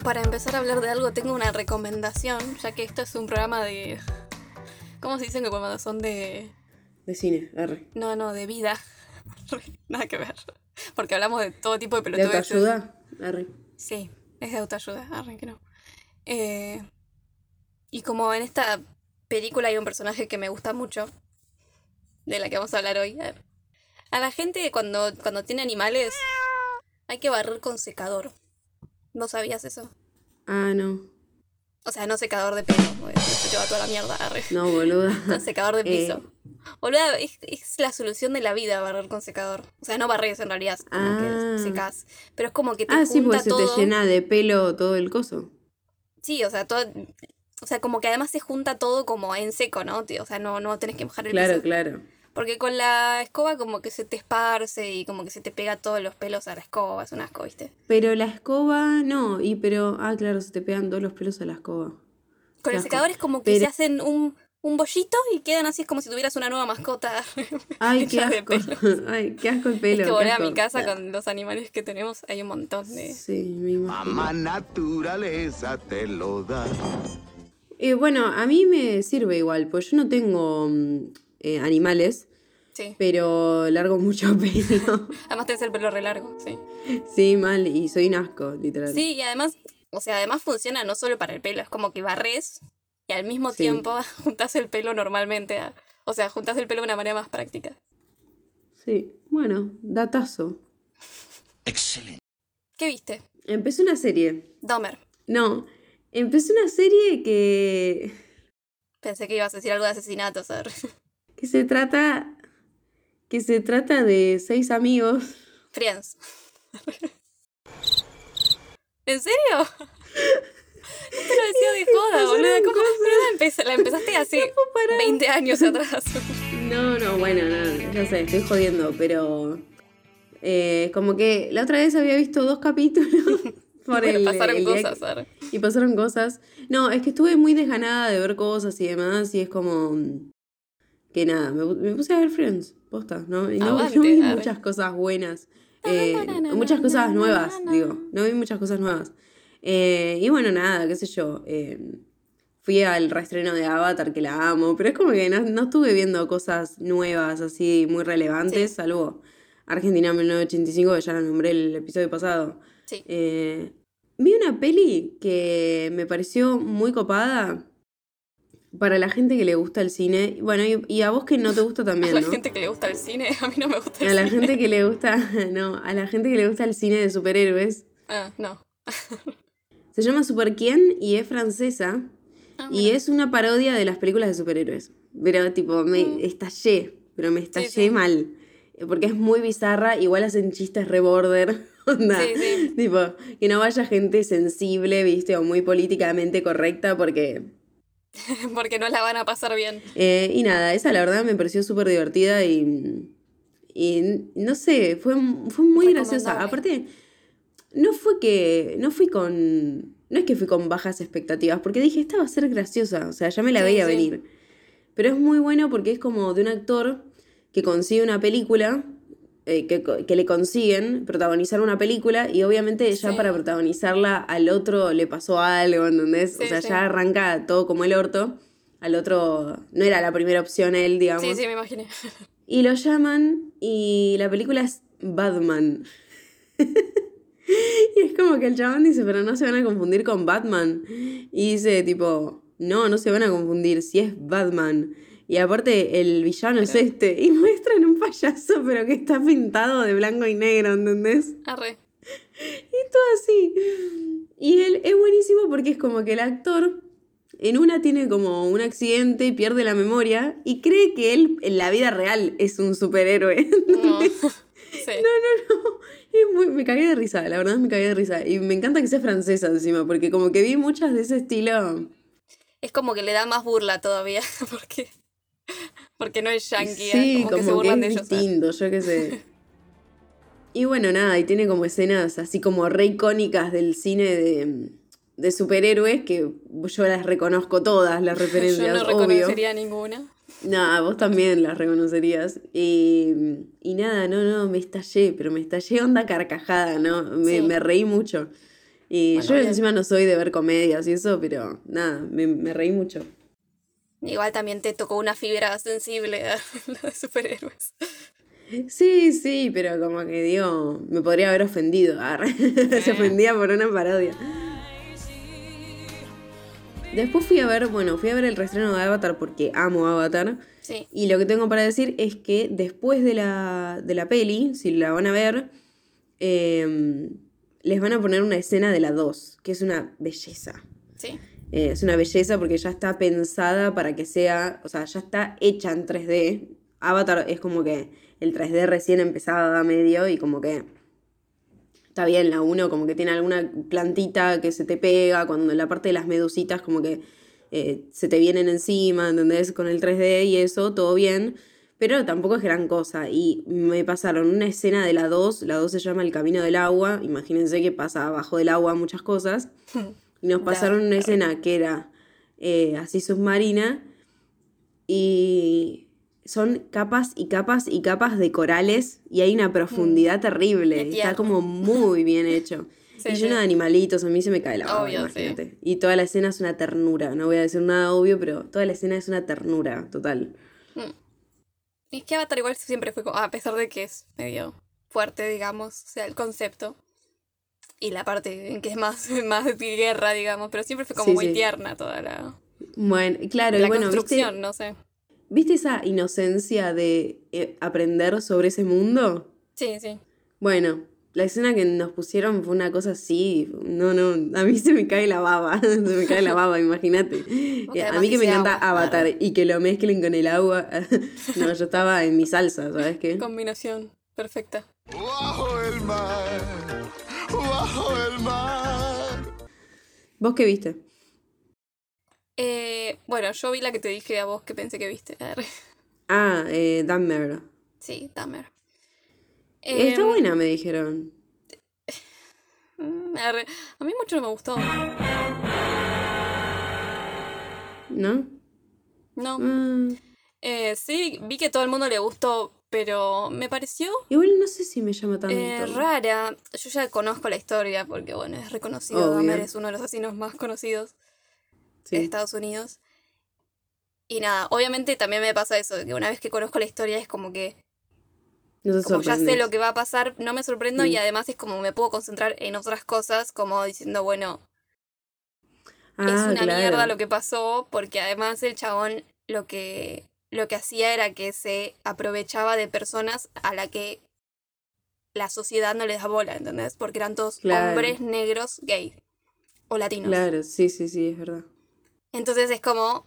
para empezar a hablar de algo, tengo una recomendación, ya que esto es un programa de. ¿Cómo se dicen que cuando son de. De cine, R. No, no, de vida. Nada que ver. Porque hablamos de todo tipo de ¿De pelotudeces. autoayuda? R. Sí, es de autoayuda, arre que no. Eh, y como en esta película hay un personaje que me gusta mucho, de la que vamos a hablar hoy. A la gente cuando, cuando tiene animales hay que barrer con secador. ¿No sabías eso? Ah, no. O sea, no secador de pelo, se te va toda la mierda, arre. No, boluda. Con secador de Eh. piso. Boluda, es, es la solución de la vida barrer con secador. O sea, no barres en realidad, como Ah. que secas. Pero es como que te Ah, sí, junta porque se te llena de pelo todo el coso. Sí, o sea, todo, o sea, como que además se junta todo como en seco, ¿no? O sea, no, no tenés que mojar el Claro, piso. claro. Porque con la escoba como que se te esparce y como que se te pega todos los pelos a la escoba, es un asco, ¿viste? Pero la escoba, no. Y pero, ah, claro, se te pegan todos los pelos a la escoba. Con el secador es como que Pero- se hacen un, un bollito y quedan así, es como si tuvieras una nueva mascota. Ay, qué asco. Ay, qué asco el pelo. es que volé a mi casa con los animales que tenemos, hay un montón de... Sí, imagino. Mamá naturaleza te lo da. Eh, bueno, a mí me sirve igual, pues yo no tengo mm, eh, animales, Sí. pero largo mucho pelo. Además tenés el pelo re largo, sí. sí, mal, y soy un asco, literal. Sí, y además, o sea, además funciona no solo para el pelo, es como que barres y al mismo Sí. tiempo juntas el pelo normalmente, a- o sea, juntas el pelo de una manera más práctica. Sí, bueno, datazo. ¿Qué viste? Empecé una serie. Dahmer. No, empecé una serie que, Pensé que ibas a decir algo de asesinatos, a ver. que se trata que se trata de seis amigos. Friends. ¿En serio? No te lo decía de joda, boluda. ¿Cómo la, empecé- la empezaste hace parar. 20 años atrás? No, no, bueno, no, ya sé, estoy jodiendo, pero eh, como que la otra vez había visto dos capítulos por Bueno, el, pasaron el cosas, que- a ver. y pasaron cosas. No, es que estuve muy desganada de ver cosas y demás y es como mm, que nada, me, pu- me puse a ver Friends, posta, ¿no? Y no, Aguante, no vi muchas cosas buenas, Na, eh, muchas cosas nuevas, digo, no vi muchas cosas nuevas. Eh, y bueno, nada, qué sé yo. eh, fui al reestreno de Avatar, que la amo, pero es como que no, no estuve viendo cosas nuevas así muy relevantes, Sí. salvo Argentina 1985, que ya la nombré el episodio pasado. Sí. Eh, vi una peli que me pareció muy copada para la gente que le gusta el cine. Bueno, y, y a vos que no te gusta A también, la ¿no? gente que le gusta el cine, a mí no me gusta el A la cine. gente que le gusta, no, a la gente que le gusta el cine de superhéroes. Ah, no. Se llama Super Quién y es francesa. Ah, Y es una parodia de las películas de superhéroes. Pero tipo, me Mm. estallé, pero me estallé sí. mal. Porque es muy bizarra, igual hacen chistes re border. Onda. Sí, sí. Tipo, que no vaya gente sensible, viste, o muy políticamente correcta, porque. Porque no la van a pasar bien. eh, y nada, esa la verdad me pareció súper divertida y. Y no sé, fue, fue muy graciosa. Aparte, no fue que. No fui con. No es que fui con bajas expectativas, porque dije, esta va a ser graciosa. O sea, ya me la Sí, veía sí. venir. Pero es muy bueno porque es como de un actor que consigue una película, eh, que, le consiguen protagonizar una película y obviamente ya Sí. para protagonizarla al otro le pasó algo, ¿entendés? Sí, o sea, sí. ya arranca todo como el orto. Al otro no era la primera opción él, digamos. Sí, sí, me imaginé. Y lo llaman y la película es Batman. y es como que el chabón dice, pero no se van a confundir con Batman. Y dice tipo, no, no se van a confundir, si es Batman. Y aparte el villano es este. Y muestran un payaso, pero que está pintado de blanco y negro, ¿entendés? Arre. Y todo así. Y él es buenísimo porque es como que el actor en una tiene como un accidente y pierde la memoria y cree que él en la vida real es un superhéroe. No. Sí. Y muy- me cagué de risa, la verdad me cagué de risa. Y me encanta que sea francesa encima, porque como que vi muchas de ese estilo. Es como que le da más burla todavía, porque, porque no es yankee, Sí, como, que se burlan de es. ¿eh? distinto, yo qué sé. Y bueno, nada, y tiene como escenas así como re icónicas del cine de, de superhéroes que yo las reconozco todas, las referencias, Yo no obvio. reconocería ninguna. No, vos también las reconocerías. Y, y nada, no, no, me estallé, pero me estallé onda carcajada, ¿no? Me, Sí. me reí mucho. Y Bueno, yo bien. encima no soy de ver comedias y eso, pero nada, me, me reí mucho. Igual también te tocó una fibra sensible a lo de superhéroes. Sí, sí, pero como que digo, me podría haber ofendido. arre. Se ofendía por una parodia. Después fui a ver, bueno, fui a ver el reestreno de Avatar porque amo Avatar. Sí. Y lo que tengo para decir es que después de la, de la peli, si la van a ver, eh, les van a poner una escena de la 2, que es una belleza. Sí. Eh, es una belleza porque ya está pensada para que sea, o sea, ya está hecha en 3D. Avatar es como que el 3D recién empezaba a medio y como que está bien la 1, como que tiene alguna plantita que se te pega, cuando la parte de las medusitas como que eh, se te vienen encima, ¿entendés? Con el 3D y eso, todo bien. Pero tampoco es gran cosa. Y me pasaron una escena de la 2, la 2 se llama El Camino del Agua, imagínense que pasa abajo del agua muchas cosas. Y nos pasaron una escena que era eh, así submarina y son capas y capas y capas de corales y hay una profundidad terrible. Qué y Está como muy bien hecho. Sí, y sí. lleno de animalitos, a mí se me cae la sí. imagínate. Y toda la escena es una ternura, no voy a decir nada obvio, pero toda la escena es una ternura, total. Y es que Avatar igual siempre fue como, a pesar de que es medio fuerte, digamos, o sea, el concepto. Y la parte en que es más, más de guerra, digamos, pero siempre fue como Sí, muy sí. tierna toda la, Bueno, claro, y la bueno, construcción, ¿viste, no sé. ¿viste esa inocencia de eh, aprender sobre ese mundo? Sí, sí. Bueno, la escena que nos pusieron fue una cosa así. No, no, a mí se me cae la baba. se me cae la baba, imagínate. Eh, a mí que me encanta agua, Avatar claro. y que lo mezclen con el agua. no, yo estaba en mi salsa, ¿sabes qué? Combinación perfecta. Bajo el mar, bajo el mar. ¿Vos qué viste? Eh, bueno, yo vi la que te dije a vos que pensé que viste. Ah, eh, Dahmer. Sí, Dahmer. Está Em, buena, me dijeron. mm. A mí mucho no me gustó. ¿No? No. Ah, Eh, sí, vi que todo el mundo le gustó, pero me pareció igual no sé si me llama tanto. eh, rara. Yo ya conozco la historia porque, bueno, es reconocido. Dahmer es uno de los asesinos más conocidos de. Estados Unidos. Y nada, obviamente también me pasa eso, de que una vez que conozco la historia es como que, No como ya sé lo que va a pasar, no me sorprendo y Mm. además es como me puedo concentrar en otras cosas, como diciendo, bueno, es Ah, una claro. mierda lo que pasó, porque además el chabón lo que, lo que hacía era que se aprovechaba de personas a la que la sociedad no les da bola, ¿entendés? Porque eran todos Claro. hombres negros gay o latinos. Claro, sí, sí, sí, es verdad. Entonces es como.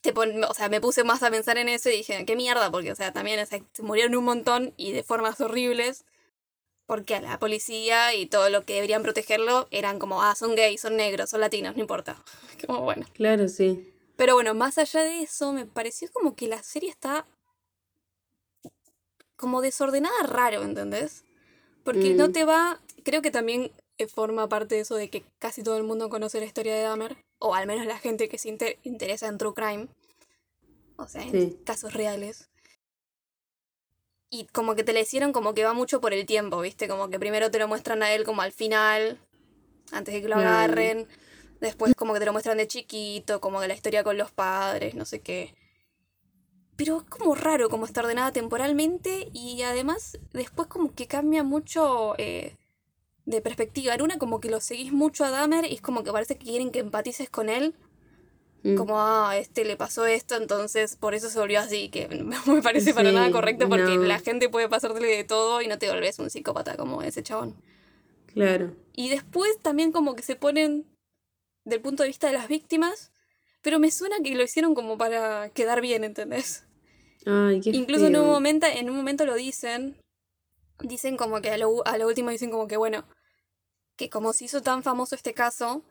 Te pon- o sea, me puse más a pensar en eso y dije, qué mierda, porque, o sea, también o sea, se murieron un montón y de formas horribles. Porque a la policía y todo lo que deberían protegerlo eran como, ah, son gays, son negros, son latinos, no importa. Como bueno. Claro, sí. Pero bueno, más allá de eso, me pareció como que la serie está como desordenada raro, ¿entendés? Porque no Mm. te va, creo que también eh, forma parte de eso de que casi todo el mundo conoce la historia de Dahmer, o al menos la gente que se inter- interesa en True Crime, o sea, en Sí. casos reales. Y como que te la hicieron como que va mucho por el tiempo, ¿viste? Como que primero te lo muestran a él como al final, antes de que lo agarren. Después como que te lo muestran de chiquito, como de la historia con los padres, no sé qué. Pero es como raro como está ordenada temporalmente y además después como que cambia mucho eh, de perspectiva. En una como que lo seguís mucho a Dahmer y es como que parece que quieren que empatices con él. Mm. Como, ah, este le pasó esto, entonces por eso se volvió así, que no me parece para nada correcto porque no. la gente puede pasarle de todo y no te volvés un psicópata como ese chabón. Claro. Y después también como que se ponen del punto de vista de las víctimas, pero me suena que lo hicieron como para quedar bien, ¿entendés? Ay, qué Incluso en un momento, en un momento lo dicen, dicen como que a lo, a lo último dicen como que bueno, que como se hizo tan famoso este caso,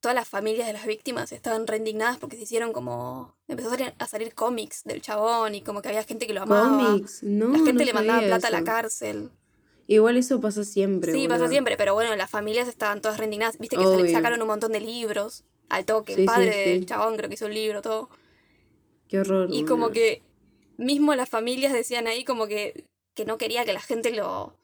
todas las familias de las víctimas estaban reindignadas porque se hicieron como, empezó a salir, a salir cómics del chabón y como que había gente que lo amaba. Cómics, no. la gente no le mandaba plata a la cárcel. Igual eso pasa siempre. Sí, pasa boluda. siempre, pero bueno, las familias estaban todas reindignadas. Viste que Obvio. sacaron un montón de libros al toque. Sí, el padre sí. del chabón creo que hizo un libro, todo. Qué horror. Y como que mismo las familias decían ahí como que, que no quería que la gente lo...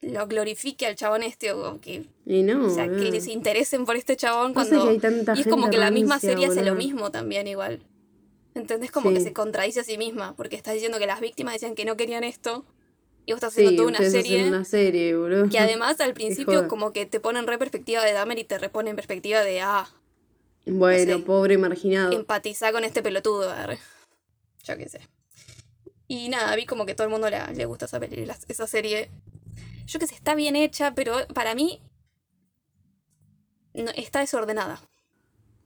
lo glorifique al chabón este o que, Y no. o sea, que boludo. les interesen por este chabón Pasa cuando... que hay tanta y es como que la misma serie hace lo boludo. mismo también igual. ¿Entendés? Como que se contradice a sí misma, porque está diciendo que las víctimas decían que no querían esto, y vos estás Sí, haciendo toda una serie una serie, que además al principio como que te ponen re perspectiva de Dahmer y te reponen perspectiva de, ah, Bueno, no sé. pobre marginado. empatizar con este pelotudo. arre. Yo qué sé. Y nada, vi como que todo el mundo le, le gusta esa, peli- la- esa serie. Yo qué sé, está bien hecha, pero para mí no, está desordenada.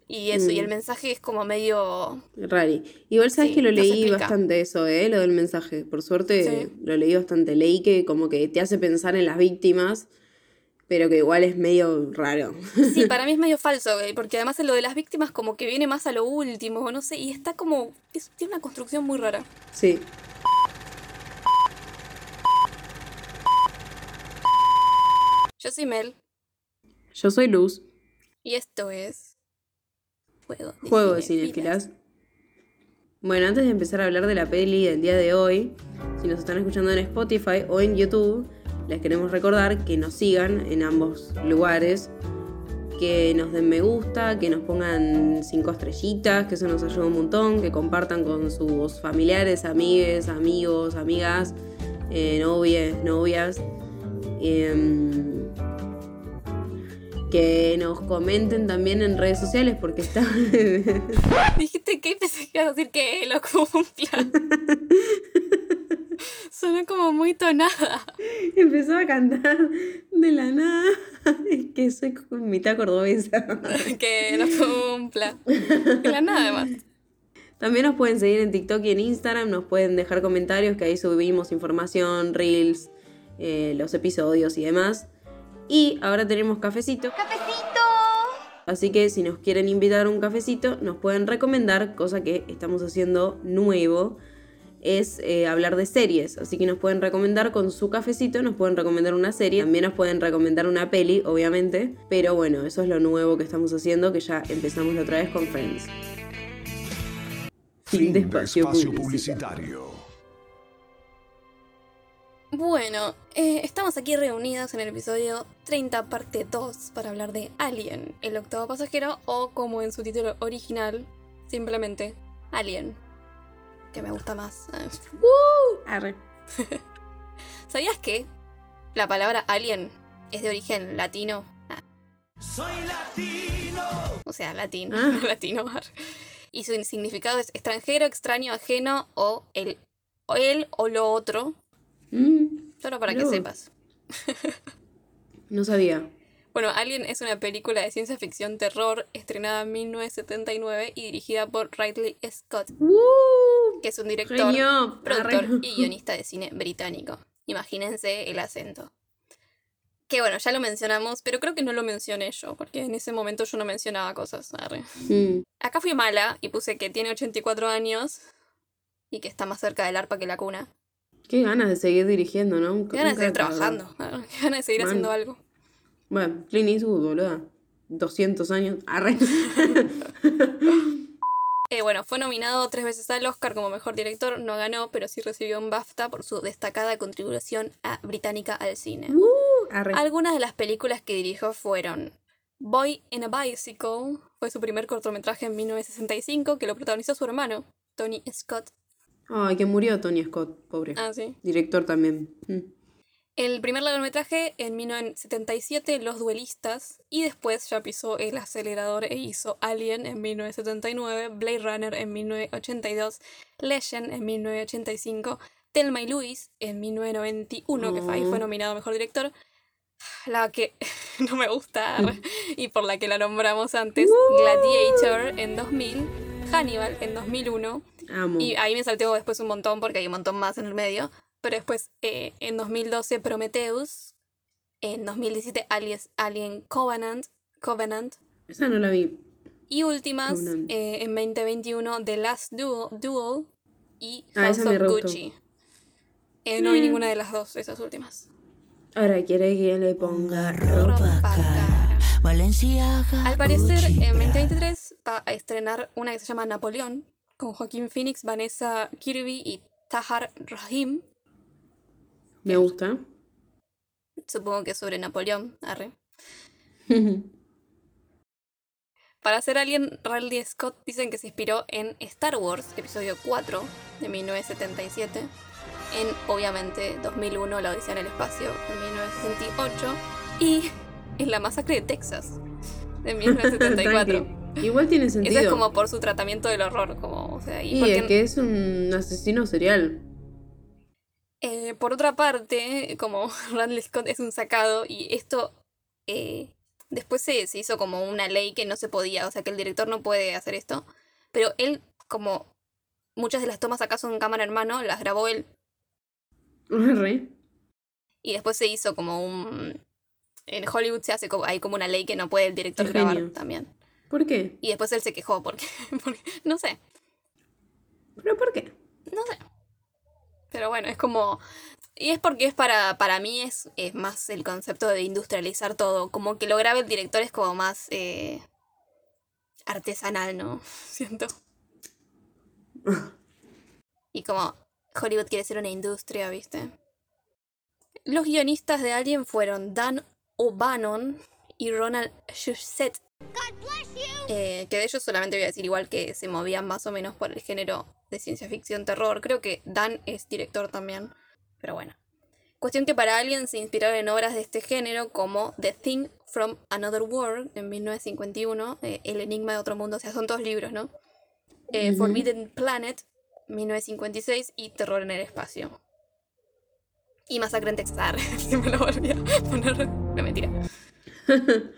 Y eso, y el Mm. mensaje es como medio... Rari. Igual sabes Sí, que lo no leí bastante eso, ¿eh? Lo del mensaje. Por suerte Sí. lo leí bastante. Leí que como que te hace pensar en las víctimas, pero que igual es medio raro. Sí, para mí es medio falso, eh, porque además lo de las víctimas como que viene más a lo último, no sé, y está como... es- tiene una construcción muy rara. Sí. Yo soy Mel, Yo soy Luz, y esto es... Juego de, juego cinefilas. Bueno, antes de empezar a hablar de la peli del día de hoy, si nos están escuchando en Spotify o en YouTube, les queremos recordar que nos sigan en ambos lugares, que nos den me gusta, que nos pongan cinco estrellitas, que eso nos ayuda un montón, que compartan con sus familiares, amigues, amigos, amigas, eh, novias, novias. em, que nos comenten también en redes sociales porque está Dijiste que pensé que ibas a decir que lo cumpla. Sonó como muy tonada. Empezó a cantar de la nada. Es que soy mitad cordobesa. Que lo cumpla. Que la nada más. También nos pueden seguir en TikTok y en Instagram. Nos pueden dejar comentarios que ahí subimos información, reels, eh, los episodios y demás. Y ahora tenemos cafecito. ¡Cafecito! Así que si nos quieren invitar a un cafecito, nos pueden recomendar, cosa que estamos haciendo nuevo, es eh, hablar de series. Así que nos pueden recomendar con su cafecito, nos pueden recomendar una serie, también nos pueden recomendar una peli, obviamente. Pero bueno, eso es lo nuevo que estamos haciendo, que ya empezamos la otra vez con Friends. Fin de espacio publicitario. publicitario. Bueno, eh, estamos aquí reunidos en el episodio 30, parte 2, para hablar de Alien, el octavo pasajero, o como en su título original, simplemente Alien. Que me gusta más. Arre. ¿Sabías que la palabra alien es de origen latino? Ah. O sea, latín, Ah. latino. Y su significado es extranjero, extraño, ajeno o el, o el o lo otro. Mm, Solo para que sepas. no sabía. Bueno, Alien es una película de ciencia ficción terror estrenada en 1979 y dirigida por Ridley Scott, ¡Uh! que es un director, Genio. productor y guionista de cine británico. Imagínense el acento. Que bueno, ya lo mencionamos, pero creo que no lo mencioné yo, porque en ese momento yo no mencionaba cosas. Mm, Acá fui mala y puse que tiene 84 años y que está más cerca del arpa que la cuna. Qué ganas de seguir dirigiendo, ¿no? Qué ganas de seguir trabajando, arre, qué ganas de seguir haciendo algo. Bueno, Clint Eastwood, boluda. 200 años. Arre. Eh, bueno, fue nominado tres veces al Oscar como mejor director, no ganó, pero sí recibió un BAFTA por su destacada contribución a británica al cine. Uh. Algunas de las películas que dirigió fueron Boy in a Bicycle, fue su primer cortometraje en 1965 que lo protagonizó su hermano, Tony Scott. Ay, que murió Tony Scott, pobre. Ah, sí. Director también. Mm. El primer largometraje en 1977, Los Duelistas, y después ya pisó el acelerador e hizo Alien en 1979, Blade Runner en 1982, Legend en 1985, Thelma y Louise en 1991, que ahí fue Oh. nominado a Mejor Director, la que no me gusta y por la que la nombramos antes, Gladiator en 2000, Hannibal en 2001, Amo. y ahí me salteo después un montón porque hay un montón más en el medio. Pero después, eh, en 2012, Prometheus. En 2017, Alias- Alien Covenant. Covenant. Esa no la vi. Y últimas, eh, en 2021, The Last Duel, Duel y Ah, House of. Gucci. Eh, no vi ninguna de las dos, esas últimas. Ahora quiere que le ponga Ropa ropa. Valenciaga. Al parecer, Gucci, en Prada. 2023 va a estrenar una que se llama Napoleón, con Joaquín Phoenix, Vanessa Kirby y Tahar Rahim. Me gusta. supongo que sobre Napoleón, arre. Para hacer Alien, Ridley Scott dicen que se inspiró en Star Wars, episodio 4 de 1977, en obviamente 2001, La Odisea en el Espacio, de 1968, y en La Masacre de Texas, de 1974. Tranqui. Igual tiene sentido. Eso es como por su tratamiento del horror, como, o sea, y Y porque- es que es un asesino serial. Eh, por otra parte, como Ridley Scott es un sacado y esto eh, después se, se hizo como una ley que no se podía, o sea que el director no puede hacer esto, pero él como muchas de las tomas acá son cámara en mano, las grabó él Re. y después se hizo como un... En Hollywood se hace como, hay como una ley que no puede el director Qué grabar también. ¿Por qué? Y después él se quejó porque, porque no sé, ¿Pero por qué? no sé. Pero bueno, es como... Y es porque es para, para mí es, es más el concepto de industrializar todo. Como que lo grabe el director es como más eh, artesanal, ¿no? Siento. Y como Hollywood quiere ser una industria, ¿viste? Los guionistas de Alien fueron Dan O'Bannon y Ronald Shusett. Eh, que de ellos solamente voy a decir igual que se movían más o menos por el género de ciencia ficción terror. Creo que Dan es director también. Pero bueno. Cuestión que para Alien se inspiraron en obras de este género como The Thing from Another World en 1951, eh, El Enigma de Otro Mundo, o sea, son todos libros, ¿no? Eh, Ujú. Forbidden Planet, 1956 y Terror en el Espacio. Y Masacre en Texas. Arre, Si me lo volví a poner. No, mentira.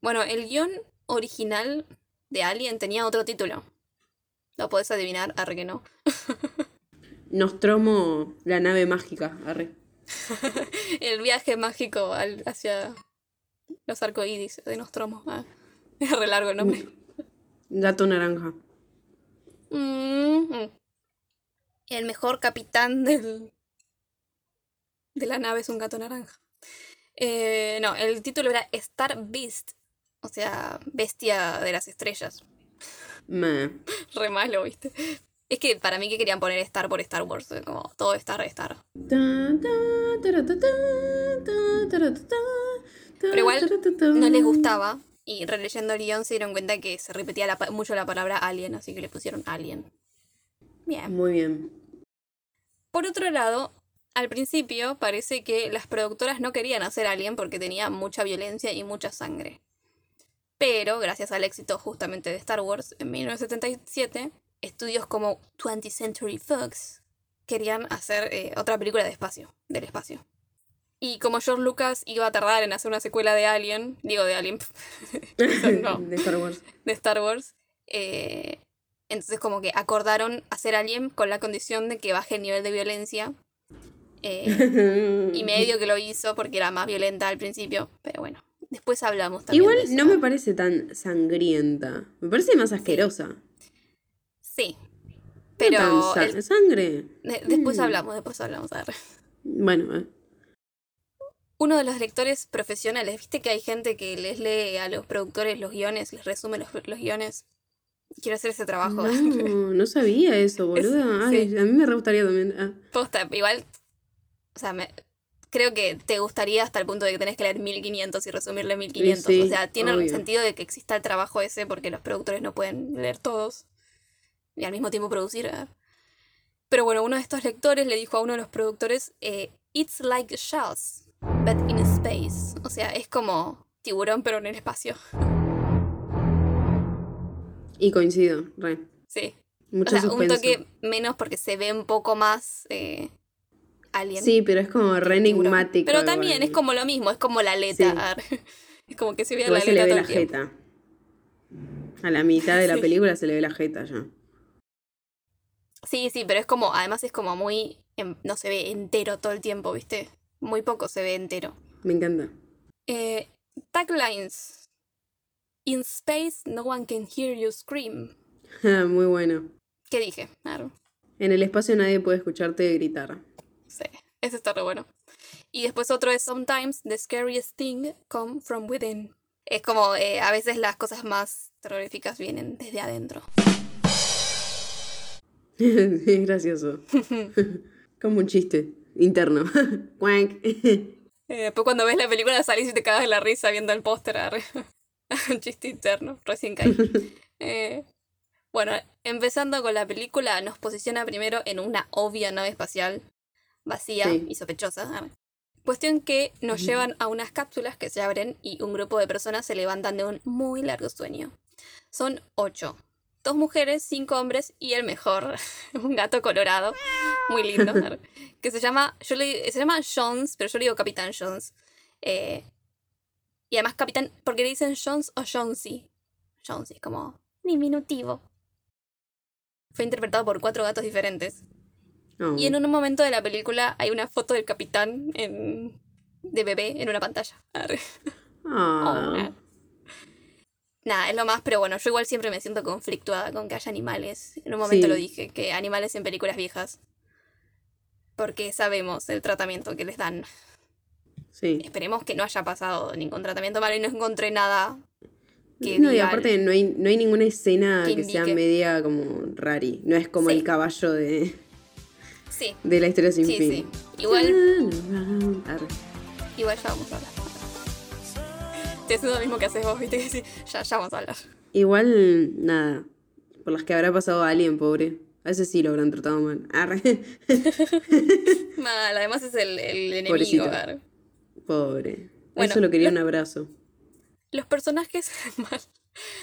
Bueno, el guion original de Alien tenía otro título. ¿Lo podés adivinar? Arre que no. Nostromo, la nave mágica. Arre. El viaje mágico al- hacia los arcoíris de Nostromo. Ah, es re largo el nombre. Gato naranja. Mm, mm. El mejor capitán del, de la nave es un gato naranja. Eh, no, el título era Star Beast. O sea, bestia de las estrellas. Me. Re malo, ¿viste? Es que para mí que querían poner Star por Star Wars. Como todo Star, Star. Pero igual No les gustaba. Y releyendo el guion se dieron cuenta que se repetía la mucho la palabra alien, así que le pusieron alien. Bien. Muy bien. Por otro lado, al principio parece que las productoras no querían hacer Alien porque tenía mucha violencia y mucha sangre. Pero, gracias al éxito justamente de Star Wars en 1977, estudios como 20th Century Fox querían hacer eh, otra película de espacio, del espacio. Y como George Lucas iba a tardar en hacer una secuela de Alien, digo de Alien, no. De Star Wars. de Star Wars, eh, entonces como que acordaron hacer Alien con la condición de que baje el nivel de violencia. Eh, y medio que lo hizo porque era más violenta al principio, pero bueno, después hablamos también. Igual de eso. no me parece tan sangrienta. Me parece más asquerosa. Sí, No pero tan sa- el- sangre. de- después Mm. hablamos, después hablamos. a ver. Bueno, eh. Uno de los lectores profesionales, viste que hay gente que les lee a los productores los guiones, les resume los, los guiones. Quiero hacer ese trabajo. No, no sabía eso. Ay, sí. a mí me re gustaría también. Ah, Posta, igual, o sea, me, creo que te gustaría hasta el punto de que tenés que leer 1500 y resumirle 1500. sí, o sea, tiene obvio. sentido de que exista el trabajo ese porque los productores no pueden leer todos y al mismo tiempo producir. ¿eh? Pero bueno, uno de estos lectores le dijo a uno de los productores, eh, It's like shells, but in space. O sea, es como tiburón pero en el espacio. Y coincido, re. Sí. Mucho o sea, un toque menos porque se ve un poco más eh, alien. Sí, pero es como re enigmático. Pero también es como lo mismo, es como la aleta. Es como que se ve la Igual se le aleta ve todo la jeta. A la mitad de la Sí. película se le ve la jeta ya. Sí, sí, pero es como, además es como muy, no se ve entero todo el tiempo, ¿viste? Muy poco se ve entero. Me encanta. Eh, taglines. In space, no one can hear you scream. Muy bueno. ¿Qué dije? Claro. En el espacio nadie puede escucharte gritar. Sí, ese está re bueno. Y después otro es Sometimes the scariest thing come from within. Es como eh, a veces las cosas más terroríficas vienen desde adentro. es gracioso. como un chiste. interno. Eh, después cuando ves la película salís y te cagas de la risa viendo el póster. Un chiste interno, recién caí. Eh, bueno, empezando con la película, nos posiciona primero en una obvia nave espacial vacía Sí. y sospechosa. Cuestión que nos llevan a unas cápsulas que se abren y un grupo de personas se levantan de un muy largo sueño. Son ocho. Dos mujeres, cinco hombres y el mejor, un gato colorado, muy lindo, que se llama, yo le, se llama Jones, pero yo le digo Capitán Jones. Eh, y además Capitán, porque le dicen Jones o Jonesy. Jonesy, como diminutivo. Fue interpretado por cuatro gatos diferentes. Oh. Y en un momento de la película hay una foto del capitán en- de bebé en una pantalla. Ah. Oh. Nada, es lo más, pero bueno, yo igual siempre me siento conflictuada con que haya animales. En un momento Sí. lo dije, que animales en películas viejas. Porque sabemos el tratamiento que les dan. Sí. Esperemos que no haya pasado ningún tratamiento malo y no encontré nada que No, y aparte no hay, no hay ninguna escena que que, sea media como rari. No es como Sí. el caballo de, Sí, de la historia sin sí, fin. sí. Igual, Arre. igual ya vamos a hablar. Te haciendo lo mismo que haces vos, viste que sí, ya, ya vamos a hablar. Igual, nada. Por las que habrá pasado alguien, pobre. A ese sí lo habrán tratado mal. Arre. Mal, además es el, el enemigo. Pobrecito. arre. Pobre. A Bueno, eso lo quería un abrazo. Los personajes. mal.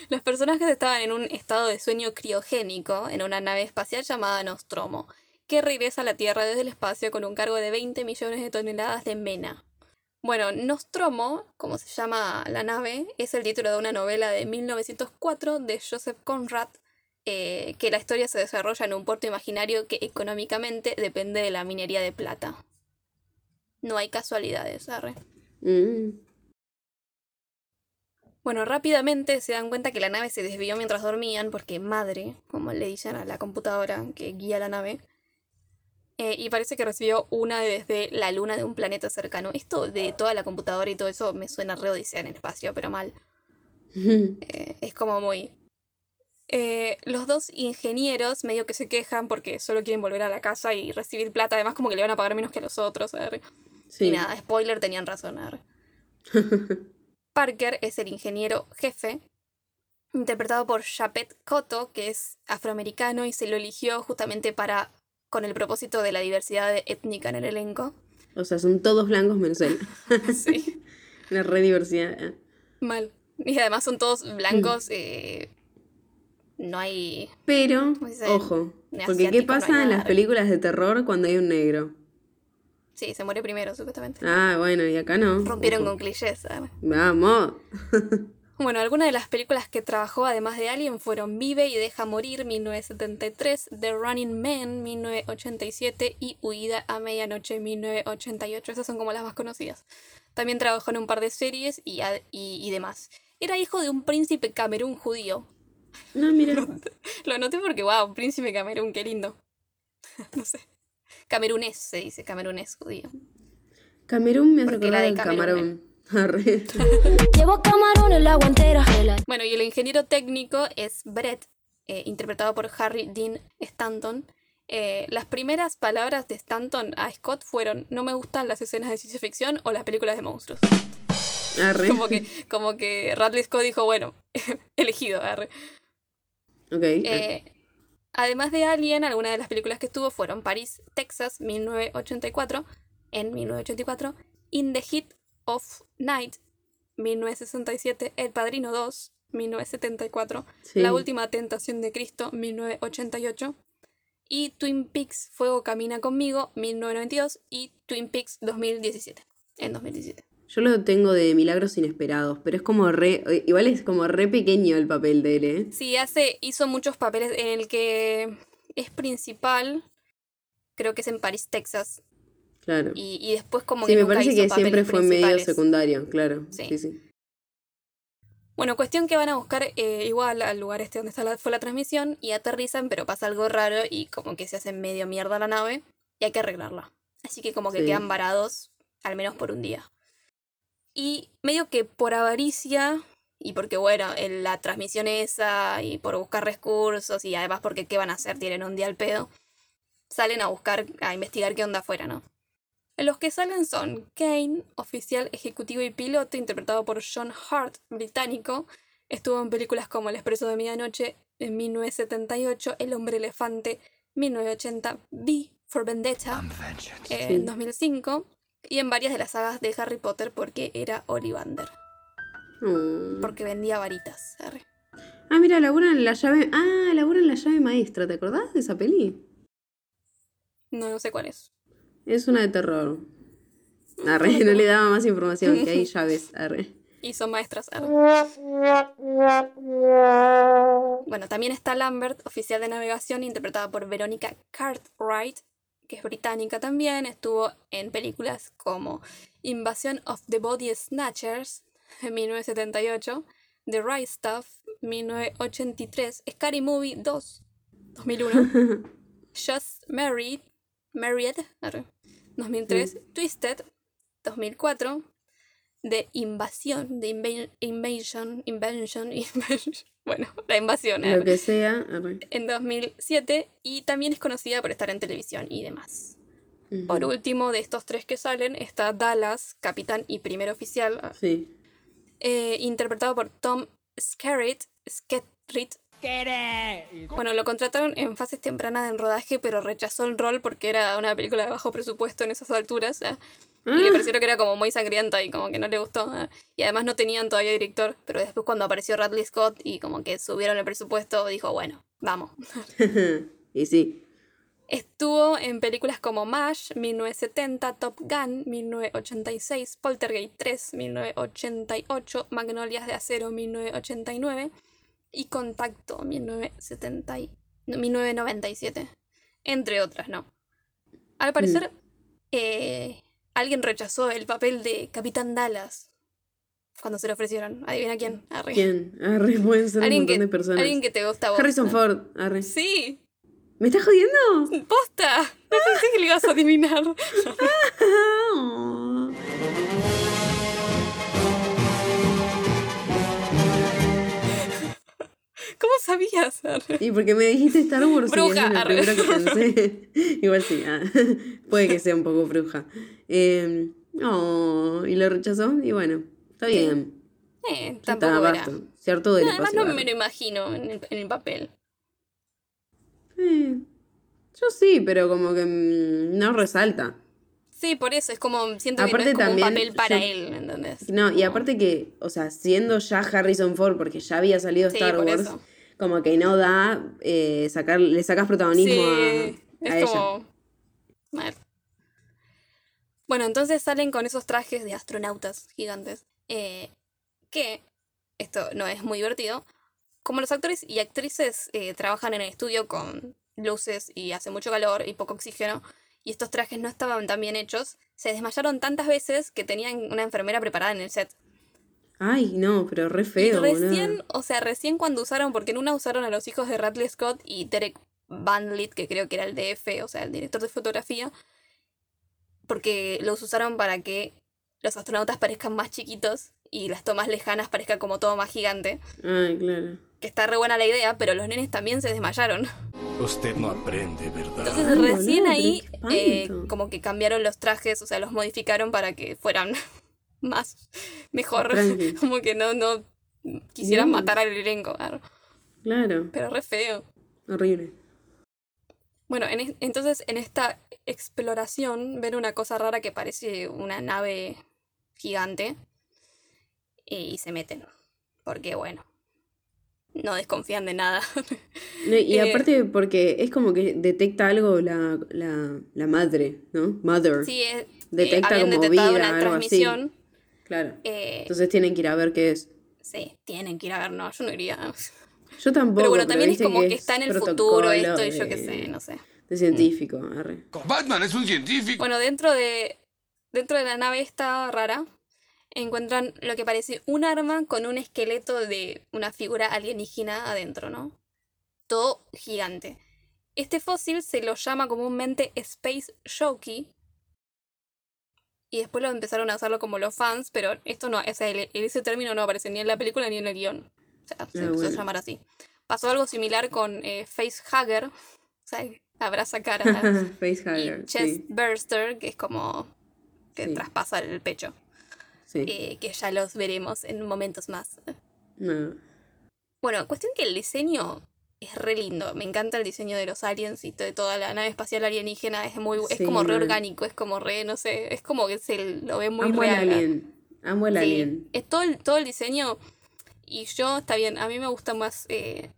Los personajes estaban en un estado de sueño criogénico en una nave espacial llamada Nostromo, que regresa a la Tierra desde el espacio con un cargo de 20 millones de toneladas de mena. Bueno, Nostromo, como se llama la nave, es el título de una novela de 1904 de Joseph Conrad, eh, que la historia se desarrolla en un puerto imaginario que económicamente depende de la minería de plata. No hay casualidades, arre. Mm. Bueno, rápidamente se dan cuenta que la nave se desvió mientras dormían, porque madre, como le dicen a la computadora que guía la nave, eh, y parece que recibió una desde la luna de un planeta cercano. Esto de toda la computadora y todo eso me suena re odisea en el espacio, pero mal. Eh, es como muy... Eh, los dos ingenieros medio que se quejan porque solo quieren volver a la casa y recibir plata, además como que le van a pagar menos que a los otros. Sí. Y nada, spoiler, tenían razón. arre. Parker es el ingeniero jefe, interpretado por Chapet Koto, que es afroamericano y se lo eligió justamente para con el propósito de la diversidad étnica en el elenco. O sea, son todos blancos menos él. Sí, Una re diversidad. mal. Y además son todos blancos. eh, no hay. Pero, ojo. Porque ¿qué no pasa en las películas de terror cuando hay un negro? Sí, se muere primero, supuestamente. Ah, bueno, y acá no. Rompieron Ojo. con clichés. ¿sabes? Vamos. Bueno, algunas de las películas que trabajó además de Alien fueron Vive y Deja Morir 1973, The Running Man 1987 y Huida a Medianoche 1988. Esas son como las más conocidas. También trabajó en un par de series y, y, y demás. Era hijo de un príncipe camerún judío. No, mira. Lo anoté porque, wow, príncipe camerún, qué lindo. no sé. Camerunés se dice, camerunés judío. Camerún me hace acordar de Camerún. Llevo camarón en la guantera. Bueno, y el ingeniero técnico es Brett, eh, interpretado por Harry Dean Stanton. Eh, las primeras palabras de Stanton a Scott fueron: No me gustan las escenas de ciencia ficción o las películas de monstruos. Arre. Como que, como que Radley Scott dijo: Bueno, elegido. arre". Ok. Eh, además de Alien, algunas de las películas que estuvo fueron París, Texas, 1984, en 1984, In the Heat of Night, 1967, El Padrino 2, 1974, Sí. La Última Tentación de Cristo, 1988, y Twin Peaks, Fuego Camina Conmigo, 1992, y Twin Peaks 2017, en 2017. Yo lo tengo de milagros inesperados, pero es como re. Igual es como re pequeño el papel de él, ¿eh? Sí, hace, hizo muchos papeles en el que es principal, creo que es en París, Texas, Claro. y, y después como Sí, que me nunca parece hizo que siempre fue medio secundario, claro. Sí. Sí, sí. Bueno, cuestión que van a buscar eh, igual al lugar este donde está la- fue la transmisión y aterrizan, pero pasa algo raro y como que se hace medio mierda la nave y hay que arreglarla. Así que como que Sí. quedan varados, al menos por un día. Y medio que por avaricia y porque bueno, en la transmisión esa y por buscar recursos y además porque qué van a hacer, tienen un día al pedo, salen a buscar, a investigar qué onda afuera, ¿no? Los que salen son Kane, oficial ejecutivo y piloto, interpretado por John Hart, británico. Estuvo en películas como El Expreso de Medianoche en 1978, El Hombre Elefante 1980, V for Vendetta eh, en 2005 y en varias de las sagas de Harry Potter porque era Ollivander, Mm. porque vendía varitas. arre. Ah, mira, labura en la llave. Ah, labura en la llave maestra. ¿Te acordás de esa peli? No, no sé cuál es. Es una de terror. Arre, no le daba más información, que hay llaves. Arre. Y son maestras. arre. Bueno, también está Lambert, oficial de navegación, interpretada por Verónica Cartwright, que es británica también. Estuvo en películas como Invasion of the Body Snatchers en 1978, The Right Stuff 1983, Scary Movie 2 2001, Just Married, Married arre, 2003, Twisted 2004, The Invasión, The Inva- Invasion, Invention, Invasion, bueno, la invasión Lo arre, que sea. En 2007 y también es conocida por estar en televisión y demás. Por último, de estos tres que salen, está Dallas, capitán y primer oficial, Sí. eh, interpretado por Tom Skerritt. Skerritt. Bueno, lo contrataron en fases tempranas del rodaje, pero rechazó el rol porque era una película de bajo presupuesto en esas alturas. ah, Y le Ah. pareció que era como muy sangrienta y como que no le gustó. ah, Y además no tenían todavía director, pero después cuando apareció Radley Scott y como que subieron el presupuesto, dijo, bueno, vamos. y sí. Estuvo en películas como MASH, 1970, Top Gun, 1986, Poltergeist 3, 1988, Magnolias de Acero, 1989 y Contacto, 1970 y- no, 1997, entre otras, ¿no? Al parecer, eh, alguien rechazó el papel de Capitán Dallas cuando se lo ofrecieron. Adivina quién. Arre. ¿Quién? Arre, pueden ser un montón que, de personas. alguien que te gusta a vos. Harrison Ford. Arre. Sí, ¿Me estás jodiendo? posta. No pensé que lo ibas a adivinar. ¿Cómo sabías? Y porque me dijiste Star Wars y Bruja, eso es lo primero que pensé. Igual sí, ah, puede que sea un poco bruja. Eh, no, y lo rechazó, y bueno, está bien. Eh, tampoco está, era. hartó del Además no me lo imagino en el, en el papel. Eh, yo sí, pero como que mm, no resalta. Sí, por eso, es como, siento que Aparte no es como también, un papel para yo- él, ¿entendés? No, y aparte que, o sea, siendo ya Harrison Ford, porque ya había salido Sí, Star Wars, eso. Como que no da, eh, sacar, le sacas protagonismo Sí, a, a es ella. como... Bueno, entonces salen con esos trajes de astronautas gigantes. eh, que, esto no es muy divertido, como los actores y actrices eh, trabajan en el estudio con luces y hace mucho calor y poco oxígeno, y estos trajes no estaban tan bien hechos, se desmayaron tantas veces que tenían una enfermera preparada en el set. Ay, no, pero re Y feo, recién, boludo. o sea, recién cuando usaron, porque en una usaron a los hijos de Radley Scott y Derek Van Lith, que creo que era el DF, o sea, el director de fotografía, porque los usaron para que los astronautas parezcan más chiquitos y las tomas lejanas parezca como todo más gigante. Ay, claro. Que está re buena la idea, pero los nenes también se desmayaron. Usted no aprende, ¿verdad? Entonces Ay, recién boludo, ahí eh, como que cambiaron los trajes, o sea, los modificaron para que fueran más mejor. Tranqui. como que no, no quisieran matar al elenco. Claro, Pero re feo. horrible. Bueno, en es- entonces en esta exploración ven una cosa rara que parece una nave gigante eh, y se meten. Porque bueno, no desconfían de nada. No, y Eh, aparte porque es como que detecta algo la, la, la madre, ¿no? Mother. sí, eh, Detecta habían como detectado vida, una algo así. transmisión. Claro. eh, Entonces tienen que ir a ver qué es. sí, tienen que ir a ver, no, yo no iría. Yo tampoco. Pero bueno, también es como que, es está en el futuro esto y yo qué sé, no sé. De científico, arre. Batman es un científico. Bueno, dentro de, dentro de la nave esta rara, encuentran lo que parece un arma con un esqueleto de una figura alienígena adentro, ¿no? Todo gigante. Este fósil se lo llama comúnmente Space Shoki. Y después lo empezaron a usarlo como los fans, pero esto no, o sea, el- ese término no aparece ni en la película ni en el guion. O sea, se empezó a llamar así. Pasó algo similar con eh, Facehugger, o sea, abraza cara. Facehugger, Chest sí. Burster, que es como que Sí. traspasa el pecho, Sí. eh, que ya los veremos en momentos más. No. Bueno, cuestión que el diseño es re lindo. Me encanta el diseño de los aliens y de toda la nave espacial alienígena. Es muy, es Sí, como re orgánico, es como re, no sé, es como que se lo ve muy Amo el real. alien. Amo el Sí, alien. Es todo el, todo el diseño. Y yo, está bien, a mí me gustan más eh,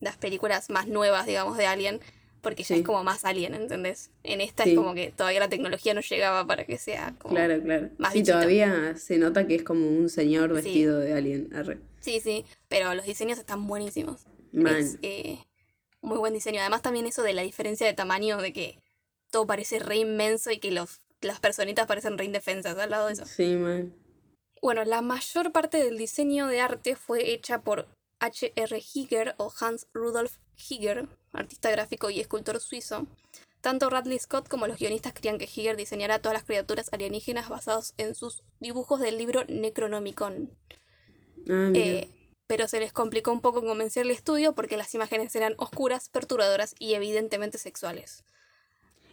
las películas más nuevas, digamos, de Alien, porque ya Sí. es como más Alien, ¿entendés? En esta es como que todavía la tecnología no llegaba para que sea como... Claro, claro. más sí, bichito. todavía se nota que es como un señor vestido de alien. Arre. Sí, sí, pero los diseños están buenísimos. Es eh, muy buen diseño. Además también eso de la diferencia de tamaño, de que todo parece re inmenso y que los, las personitas parecen re indefensas al lado de eso. Sí, man. Bueno, la mayor parte del diseño de arte fue hecha por H.R. Giger o Hans Rudolf Giger, artista gráfico y escultor suizo. Tanto Radley Scott como los guionistas querían que Giger diseñara todas las criaturas alienígenas basados en sus dibujos del libro Necronomicon. Ah, mira. Eh, pero se les complicó un poco convencer el estudio porque las imágenes eran oscuras, perturbadoras y evidentemente sexuales.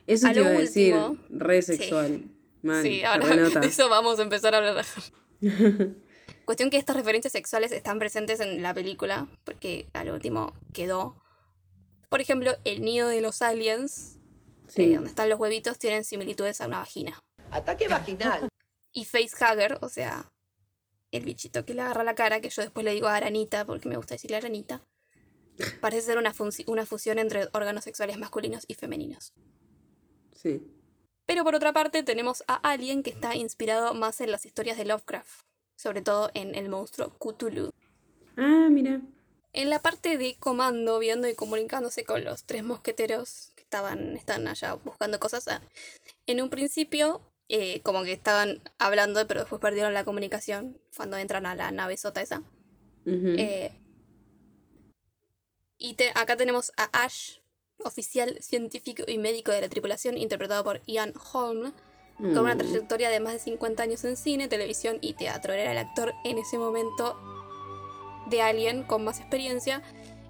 Eso a te lo iba a decir. último- Re sexual. Man, sí, ahora de eso vamos a empezar a hablar. Cuestión que estas referencias sexuales están presentes en la película, porque al último quedó. Por ejemplo, el nido de los aliens, Sí. eh, donde están los huevitos, tienen similitudes a una vagina. Ataque vaginal. Y facehugger, o sea, el bichito que le agarra la cara, que yo después le digo aranita, porque me gusta decirle aranita, parece ser una, fusión entre órganos sexuales masculinos y femeninos. Sí. Pero por otra parte tenemos a Alien que está inspirado más en las historias de Lovecraft, sobre todo en el monstruo Cthulhu. Ah, mira. En la parte de comando, viendo y comunicándose con los tres mosqueteros que estaban, están allá buscando cosas, ah, en un principio eh, como que estaban hablando, pero después perdieron la comunicación cuando entran a la nave sota esa. Eh, y te- acá tenemos a Ash, oficial científico y médico de la tripulación, interpretado por Ian Holm, con una Mm. trayectoria de más de 50 años en cine, televisión y teatro. Era el actor en ese momento de Alien con más experiencia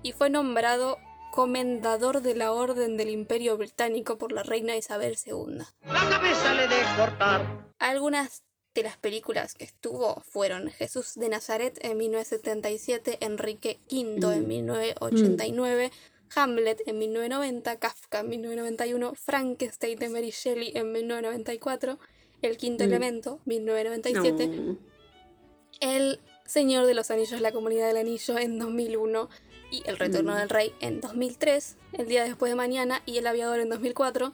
y fue nombrado comendador de la Orden del Imperio Británico por la reina Isabel II. La cabeza le de cortar. Algunas de las películas que estuvo fueron Jesús de Nazaret en 1977, Enrique V en Mm. 1989, Hamlet en 1990, Kafka en 1991, Frankenstein de Mary Shelley en 1994, El Quinto Mm. Elemento 1997, No. El Señor de los Anillos, La Comunidad del Anillo en 2001 y El Retorno Mm. del Rey en 2003, El Día Después de Mañana y El Aviador en 2004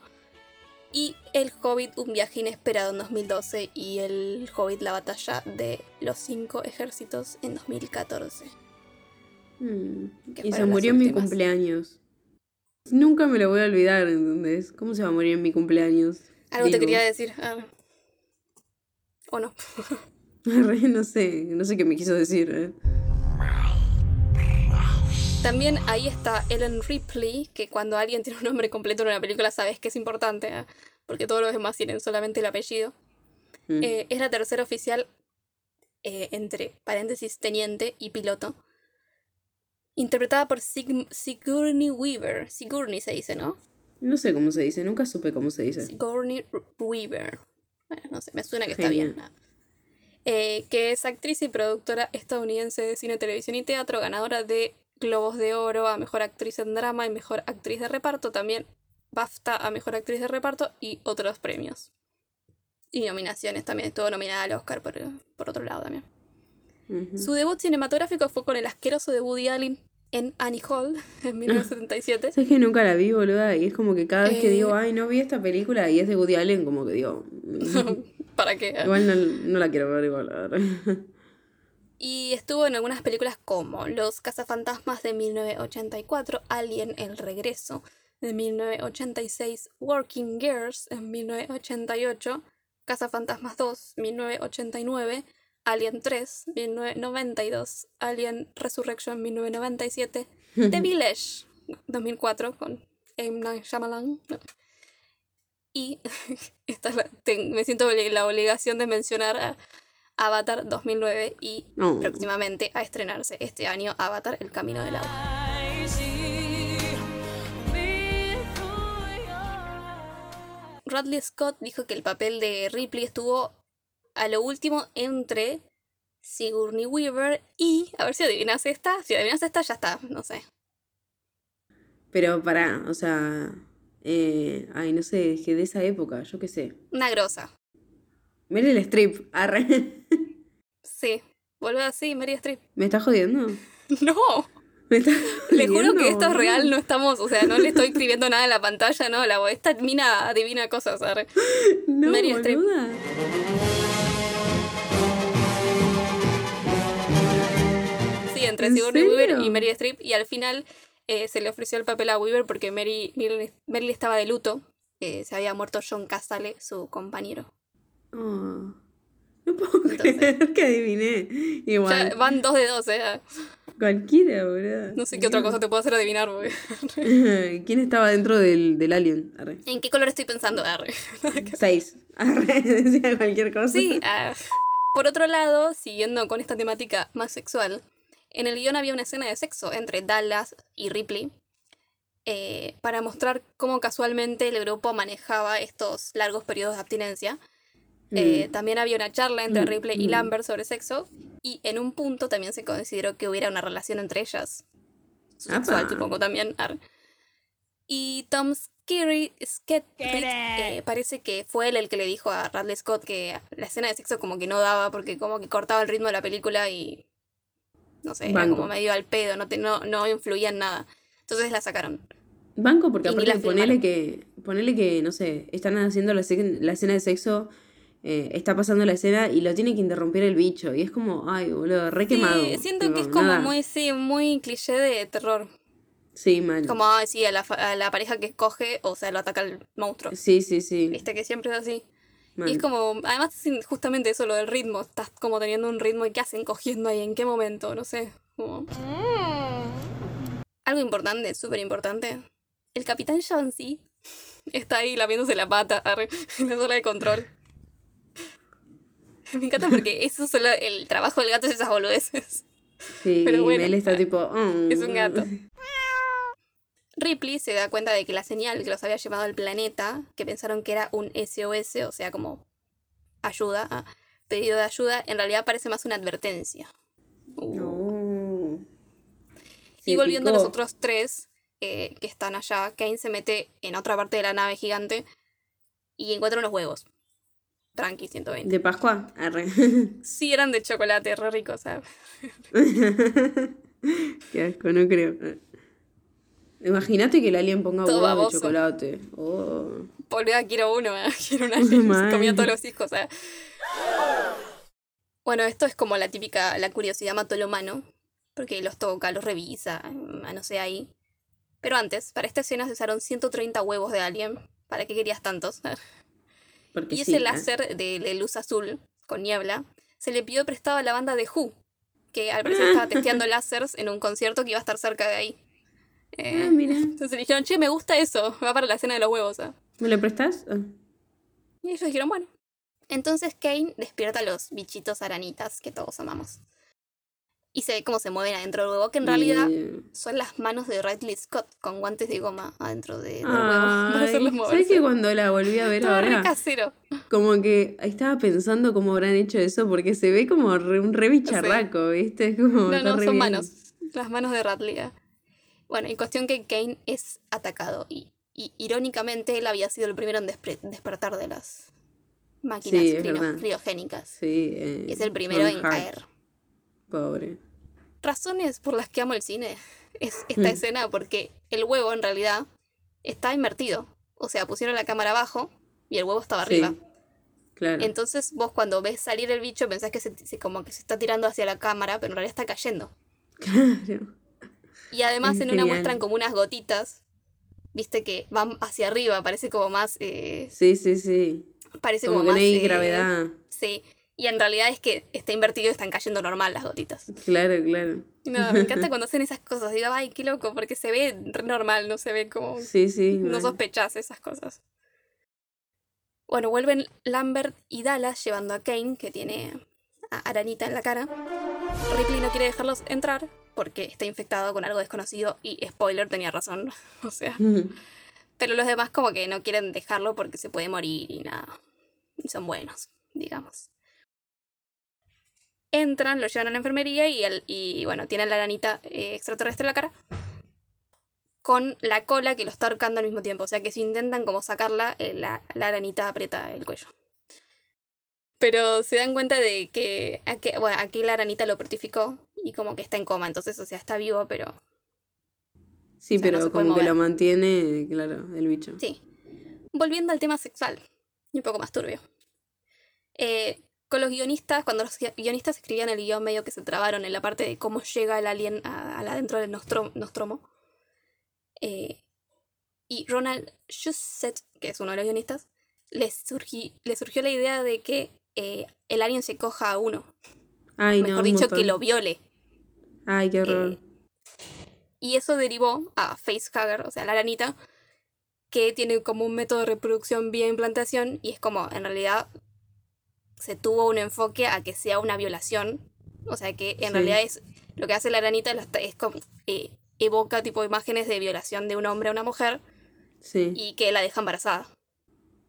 y El Hobbit, Un Viaje Inesperado en 2012 y El Hobbit, La Batalla de los Cinco Ejércitos en 2014. Mm. Y se murió en mi cumpleaños. Nunca me lo voy a olvidar, ¿entendés? ¿Cómo se va a morir en mi cumpleaños? Algo te quería decir. ah. ¿O no? No sé, no sé qué me quiso decir. ¿eh? También ahí está Ellen Ripley, que cuando alguien tiene un nombre completo en una película sabes que es importante, ah, porque todos los demás tienen solamente el apellido. Mm. Eh, es la tercera oficial, eh, entre paréntesis, teniente y piloto. Interpretada por Sig- Sigourney Weaver. Sigourney se dice, ¿no? No sé cómo se dice, nunca supe cómo se dice. Sigourney Weaver. Bueno, no sé, me suena que está bien. Eh, que es actriz y productora estadounidense de cine, televisión y teatro, ganadora de Globos de Oro a Mejor Actriz en Drama y Mejor Actriz de Reparto, también BAFTA a Mejor Actriz de Reparto y otros premios. Y nominaciones también, estuvo nominada al Oscar por, por otro lado también. Su debut cinematográfico fue con el asqueroso de Woody Allen en Annie Hall en 1977. ¿Sabes que nunca la vi, boluda? Y es como que cada vez que Eh. digo, ay, no vi esta película y es de Woody Allen, como que digo, mm, ¿Para qué? igual no, no la quiero ver igual. Y estuvo en algunas películas como Los cazafantasmas de 1984, Alien el regreso de 1986, Working Girls en 1988, Cazafantasmas 2 1989, Alien 3 1992, Alien Resurrection 1997, The Village 2004 con M. Night Shyamalan. Y esta es la- ten- me siento la obligación de mencionar a Avatar 2009 y próximamente a estrenarse este año Avatar El Camino del Agua. Bradley Scott dijo que el papel de Ripley estuvo a lo último entre Sigourney Weaver y. A ver si adivinas esta. Si adivinas esta, ya está, no sé. Pero para, o sea. eh, ay, no sé, es que de esa época, yo qué sé. Una grosa. Meryl Streep, arre. Sí. Vuelve así, Mary Streep. ¿Me estás jodiendo? No. ¿Me estás Le juro que esto es boludo? real, no estamos, o sea, no le estoy escribiendo nada en la pantalla, no, la esta mina adivina cosas, arre. No, Meryl Streep. Sí, entre ¿En Sigourney Weaver y Mary Streep. Y al final eh, se le ofreció el papel a Weaver porque Mary, Meryl, Meryl estaba de luto. eh, se había muerto John Casale, su compañero. Oh. No puedo Entonces- creer que adiviné. Igual. Ya van dos de dos, eh. Cualquiera, boludo. No sé qué otra cosa te puedo hacer adivinar, porque- ¿Quién estaba dentro del, del alien? Arre. ¿En qué color estoy pensando? Arre. Seis. Arre, decía cualquier cosa. Sí, ah. por otro lado, siguiendo con esta temática más sexual, en el guion había una escena de sexo entre Dallas y Ripley eh, para mostrar cómo casualmente el grupo manejaba estos largos periodos de abstinencia. Eh, Mm. también había una charla entre Mm, Ripley y mm. Lambert sobre sexo y en un punto también se consideró que hubiera una relación entre ellas. Sexual, supongo también. ar. Y Tom Skerry, Sketrick, eh, parece que fue él el que le dijo a Radley Scott que la escena de sexo como que no daba porque como que cortaba el ritmo de la película y no sé, era como medio al pedo, no, te- no, no influía en nada. Entonces la sacaron. Banco, porque Y aparte ponele que, ponele que, no sé, están haciendo la escena de sexo, eh, está pasando la escena y lo tiene que interrumpir el bicho. Y es como, ay, boludo, re quemado. Sí, siento Tipo, que es como nada. muy, sí, muy cliché de terror. Sí, mal. Como, ay, sí, a la, a la pareja que escoge, o sea, lo ataca el monstruo. Sí, sí, sí. Viste que siempre es así. Y es como, además justamente eso, lo del ritmo. Estás como teniendo un ritmo y qué hacen cogiendo ahí, en qué momento, no sé. como- Algo importante, súper importante. El capitán Jonesy está ahí lamiéndose la pata arre, en la sala de control. Me encanta porque eso solo el trabajo del gato es esas boludeces. Sí, pero bueno, Mel está tipo, "Mm". Es un gato. Ripley se da cuenta de que la señal que los había llevado al planeta, que pensaron que era un SOS, o sea, como ayuda, ah, pedido de ayuda, en realidad parece más una advertencia. Uh. No. y volviendo a los otros tres eh, que están allá, Kane se mete en otra parte de la nave gigante y encuentra unos huevos. Tranqui, 120. ¿De Pascua? Arre. Sí, eran de chocolate, re ricos, ¿sabes? Qué asco, no creo. Imagínate que el alien ponga Todo huevos de chocolate. Oh. Boluda, quiero uno, ¿eh? quiero un alien. Se comía todos los hijos, ¿eh? Bueno, esto es como la típica, la curiosidad mató al humano, porque los toca, los revisa, ah, no sé, ahí. Pero antes, para esta escena se usaron 130 huevos de alien. ¿Para qué querías tantos? Porque Y sí, ese ¿eh? láser de, de luz azul con niebla se le pidió prestado a la banda de Who, que al parecer estaba testeando láseres en un concierto que iba a estar cerca de ahí. Eh, Ah, mira. entonces le dijeron, che, me gusta eso, va para la escena de los huevos. ¿ah?". ¿Me lo prestas? Ah. Y ellos dijeron, bueno. Entonces Kane despierta a los bichitos aranitas que todos amamos. Y se ve cómo se mueven adentro del huevo, que en realidad son las manos de Ridley Scott con guantes de goma adentro de, del huevo para ¿Sabes que cuando la volví a ver ahora? casero. Como que estaba pensando cómo habrán hecho eso, porque se ve como re- un re bicharraco, ¿viste? Es como, No, no, son bien. manos. Las manos de Radley. ah. Bueno, en cuestión que Kane es atacado y, y irónicamente él había sido el primero en despertar de las máquinas Sí, criogénicas. Sí. eh, Y es el primero en caer. Pobre. Razones por las que amo el cine es esta Mm. escena porque el huevo en realidad está invertido. O sea, pusieron la cámara abajo y el huevo estaba Sí, arriba. Claro. Entonces vos cuando ves salir el bicho pensás que se, se- como que se está tirando hacia la cámara, pero en realidad está cayendo. Claro. Y además Es en una genial. muestran como unas gotitas, viste que van hacia arriba, parece como más, eh, Sí, sí, sí. parece Como, como, que más... no hay eh, gravedad. Sí, y en realidad es que está invertido y están cayendo normal las gotitas. Claro, claro. Nada, me encanta cuando hacen esas cosas, digo, ay, qué loco, porque se ve re normal, no se ve como... Sí, sí. No mal. sospechás esas cosas. Bueno, vuelven Lambert y Dallas llevando a Kane, que tiene a Aranita en la cara. Ripley no quiere dejarlos entrar porque está infectado con algo desconocido y spoiler tenía razón. O sea, Pero los demás como que no quieren dejarlo porque se puede morir y nada. Y son buenos, digamos. Entran, lo llevan a la enfermería y, el, y bueno, tienen la aranita eh, extraterrestre en la cara. Con la cola que lo está ahorcando al mismo tiempo. O sea que si intentan como sacarla, eh, la, la aranita aprieta el cuello. Pero se dan cuenta de que, aquí, bueno, aquí la aranita lo mortificó y como que está en coma. Entonces, o sea, está vivo, pero Sí, O sea, no pero como que lo mantiene, claro, el bicho. Sí. Volviendo al tema sexual, y un poco más turbio. Eh, con los guionistas, cuando los gui- guionistas escribían el guion, medio que se trabaron en la parte de cómo llega el alien a, a la dentro del nostro- Nostromo. Eh, y Ronald Shusett, que es uno de los guionistas, le, surgi- le surgió la idea de que eh, el alien se coja a uno. Ay, Mejor dicho, que lo viole. Ay, qué horror. Eh, Y eso derivó a Facehugger, o sea, la aranita, que tiene como un método de reproducción vía implantación y es como, en realidad, se tuvo un enfoque a que sea una violación. O sea, que en Sí. realidad es lo que hace la está- es como, eh, evoca tipo imágenes de violación de un hombre a una mujer sí, y que la deja embarazada.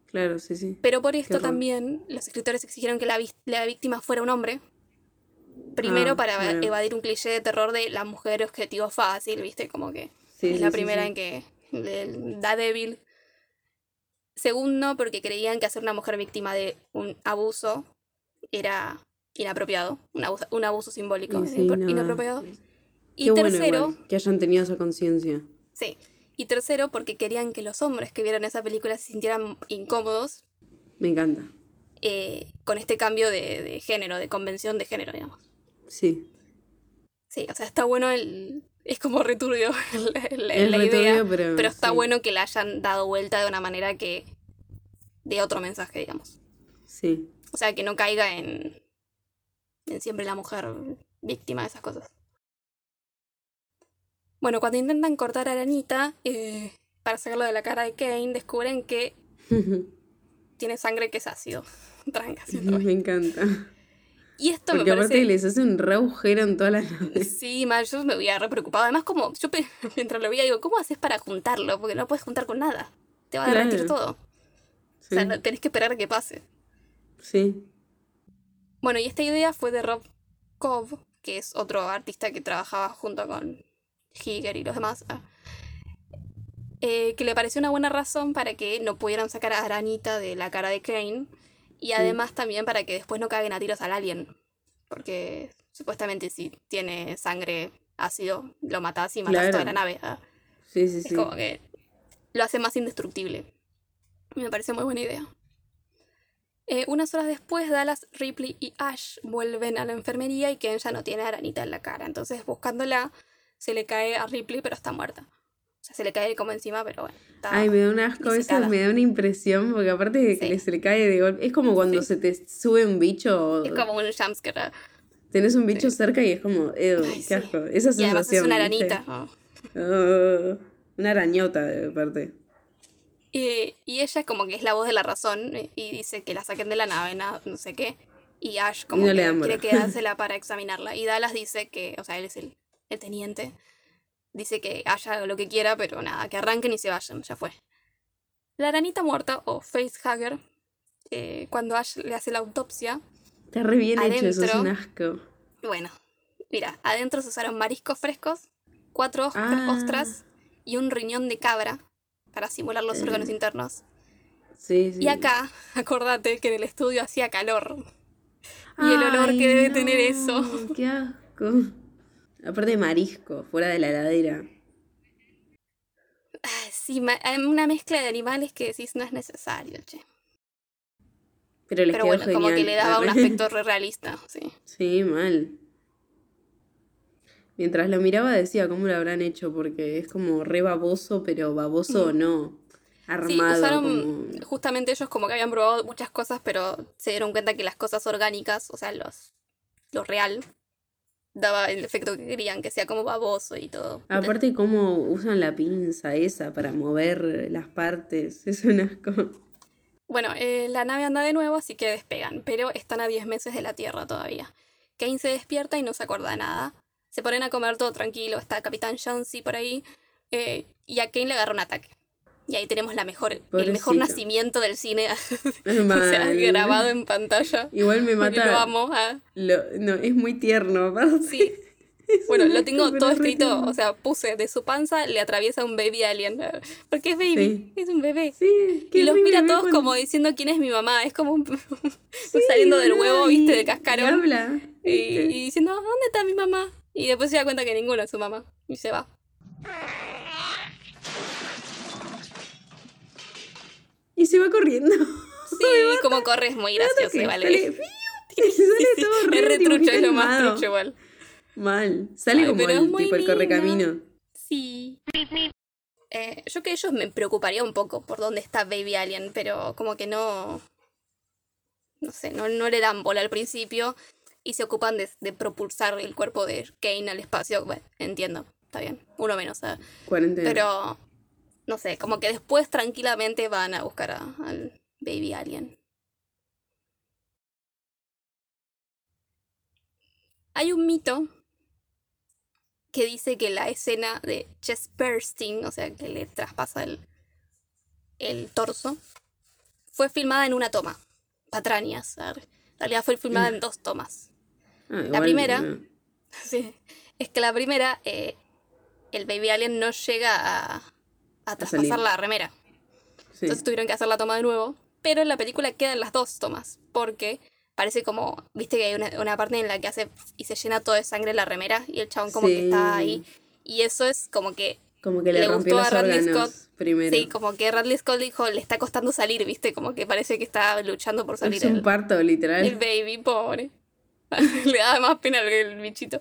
claro, sí, sí. Pero por esto también los escritores exigieron que la, víctima fuera un hombre. Primero Ah, para evadir un cliché de terror de la mujer objetivo fácil, ¿viste? Como que Sí, es sí, la primera en que da débil. Segundo, porque creían que hacer una mujer víctima de un abuso era inapropiado, un abuso, un abuso simbólico sí, no. inapropiado. Y Qué tercero, que hayan tenido esa conciencia. sí. Y tercero, porque querían que los hombres que vieran esa película se sintieran incómodos Me encanta. eh, con este cambio de, de género, de convención de género, digamos. Sí. Sí, o sea, está bueno el... Es como returbio la, la- Es la re idea, pero pero está sí. bueno que la hayan dado vuelta de una manera que... de otro mensaje, digamos. Sí. O sea, que no caiga en... en siempre la mujer víctima de esas cosas. Bueno, cuando intentan cortar a Aranita eh, para sacarlo de la cara de Kane, descubren que tiene sangre que es ácido. Tranca. Me encanta. Y esto me Porque aparte parece... les hace un re agujero en toda la nave. Sí, mal, yo me había re preocupado. Además, como yo mientras lo veía, digo, ¿cómo haces para juntarlo? Porque no puedes juntar con nada. Te va a derretir Claro. todo. O sea, no- tenés que esperar a que pase. sí. Bueno, y esta idea fue de Rob Cobb, que es otro artista que trabajaba junto con Higer y los demás. ah, eh, que le pareció una buena razón para que no pudieran sacar a Aranita de la cara de Kane. Y además también para que después no caguen a tiros al alien. Porque supuestamente si tiene sangre ácido, lo matás y Claro. toda la nave. ah. Sí, sí, Es sí. como que lo hace más indestructible. Me parece muy buena idea. Eh, unas horas después, Dallas, Ripley y Ash vuelven a la enfermería y Ken ya no tiene aranita en la cara. Entonces, buscándola, se le cae a Ripley, pero está muerta. O sea, se le cae como encima, pero bueno. Ay, me da un asco, eso me da una impresión, porque aparte de que Sí. se le cae de golpe. Es como cuando Sí. se te sube un bicho, Es como un jumpscare. tenés un bicho cerca y es como, ew, qué asco. Esa sensación. Y además es una aranita. ¿no? Ah, una arañota, de parte. Y, y ella como que es la voz de la razón eh, y dice que la saquen de la nave, na- no sé qué. Y Ash como no que quiere quedársela para examinarla. Y Dallas dice que, o sea, él es el, el teniente, dice que haga lo que quiera, pero nada, que arranquen y se vayan, ya fue. La aranita muerta, o facehugger, eh, cuando Ash le hace la autopsia, Está re bien hecho, eso es Adentro. un asco. bueno, mira, adentro se usaron mariscos frescos, cuatro Ah. ostras y un riñón de cabra para simular los órganos Eh. internos. Sí, sí. Y acá, acordate que en el estudio hacía calor. Y el olor que debe tener eso. Qué asco. Aparte de marisco, fuera de la heladera. Ah, Sí, una mezcla de animales que decís no es necesario, che. Pero les Pero quedó bueno, como que le daba un aspecto re realista, sí. Sí, mal. Mientras lo miraba decía cómo lo habrán hecho, porque es como re baboso, pero baboso no. Sí, Armado. usaron como- justamente ellos como que habían probado muchas cosas, pero se dieron cuenta que las cosas orgánicas, o sea, los, lo real, daba el efecto que querían, que sea como baboso y todo. Aparte cómo usan la pinza esa para mover las partes. Es un asco. Bueno, eh, la nave anda de nuevo, así que despegan, pero están a 10 meses de la Tierra todavía. Kane se despierta y no se acuerda de nada. Se ponen a comer todo tranquilo, está Capitán Jonesy por ahí, eh, y a Kane le agarra un ataque. Y ahí tenemos la mejor, el mejor nacimiento del cine. o sea, grabado en pantalla. Igual me mata. Lo amo. Lo- no, es muy tierno, aparte. Sí. Es Bueno, lo tengo todo escrito, tierno. o sea, puse de su panza le atraviesa un baby alien. Porque es baby, es un bebé. Sí, Y los mira todos cuando- como diciendo quién es mi mamá. Es como un, Sí, saliendo del huevo, y- viste, del y cascarón. habla. Y, y diciendo, ¿dónde está mi mamá? Y después se da cuenta que ninguno es su mamá. Y se va. Y se va corriendo. Sí, como corre es muy gracioso, vale. sale- sale todo re Es retrucho, dibujito es lo más trucho igual. Mal. Sale Ay, como el tipo el linda. correcamino. Sí. Eh, yo que ellos me preocuparía un poco por dónde está Baby Alien, pero como que no. No sé, no, no le dan bola al principio y se ocupan de, de propulsar el cuerpo de Kane al espacio. Bueno, entiendo, está bien, uno menos. ah. Cuarentena. Pero, no sé, como que después tranquilamente van a buscar a- al Baby Alien. Hay un mito que dice que la escena de chest bursting, o sea, que le traspasa el, el torso, fue filmada en una toma. Patrañas. En realidad fue filmada en dos tomas. Ah, igual, primera- no. Sí. Es que la primera, eh, el Baby Alien no llega a, a traspasar la remera. Sí. Entonces tuvieron que hacer la toma de nuevo. Pero en la película quedan las dos tomas. Porque parece como, viste que hay una, una parte en la que hace y se llena todo de sangre la remera. Y el chabón como que Sí. está ahí. Y eso es como que, Como que le, le rompió gustó los a Radley Scott. primero. sí, como que Radley Scott dijo, le está costando salir, viste, como que parece que está luchando por salir es un el, parto, literal. el baby, pobre. le da más pena el, el bichito.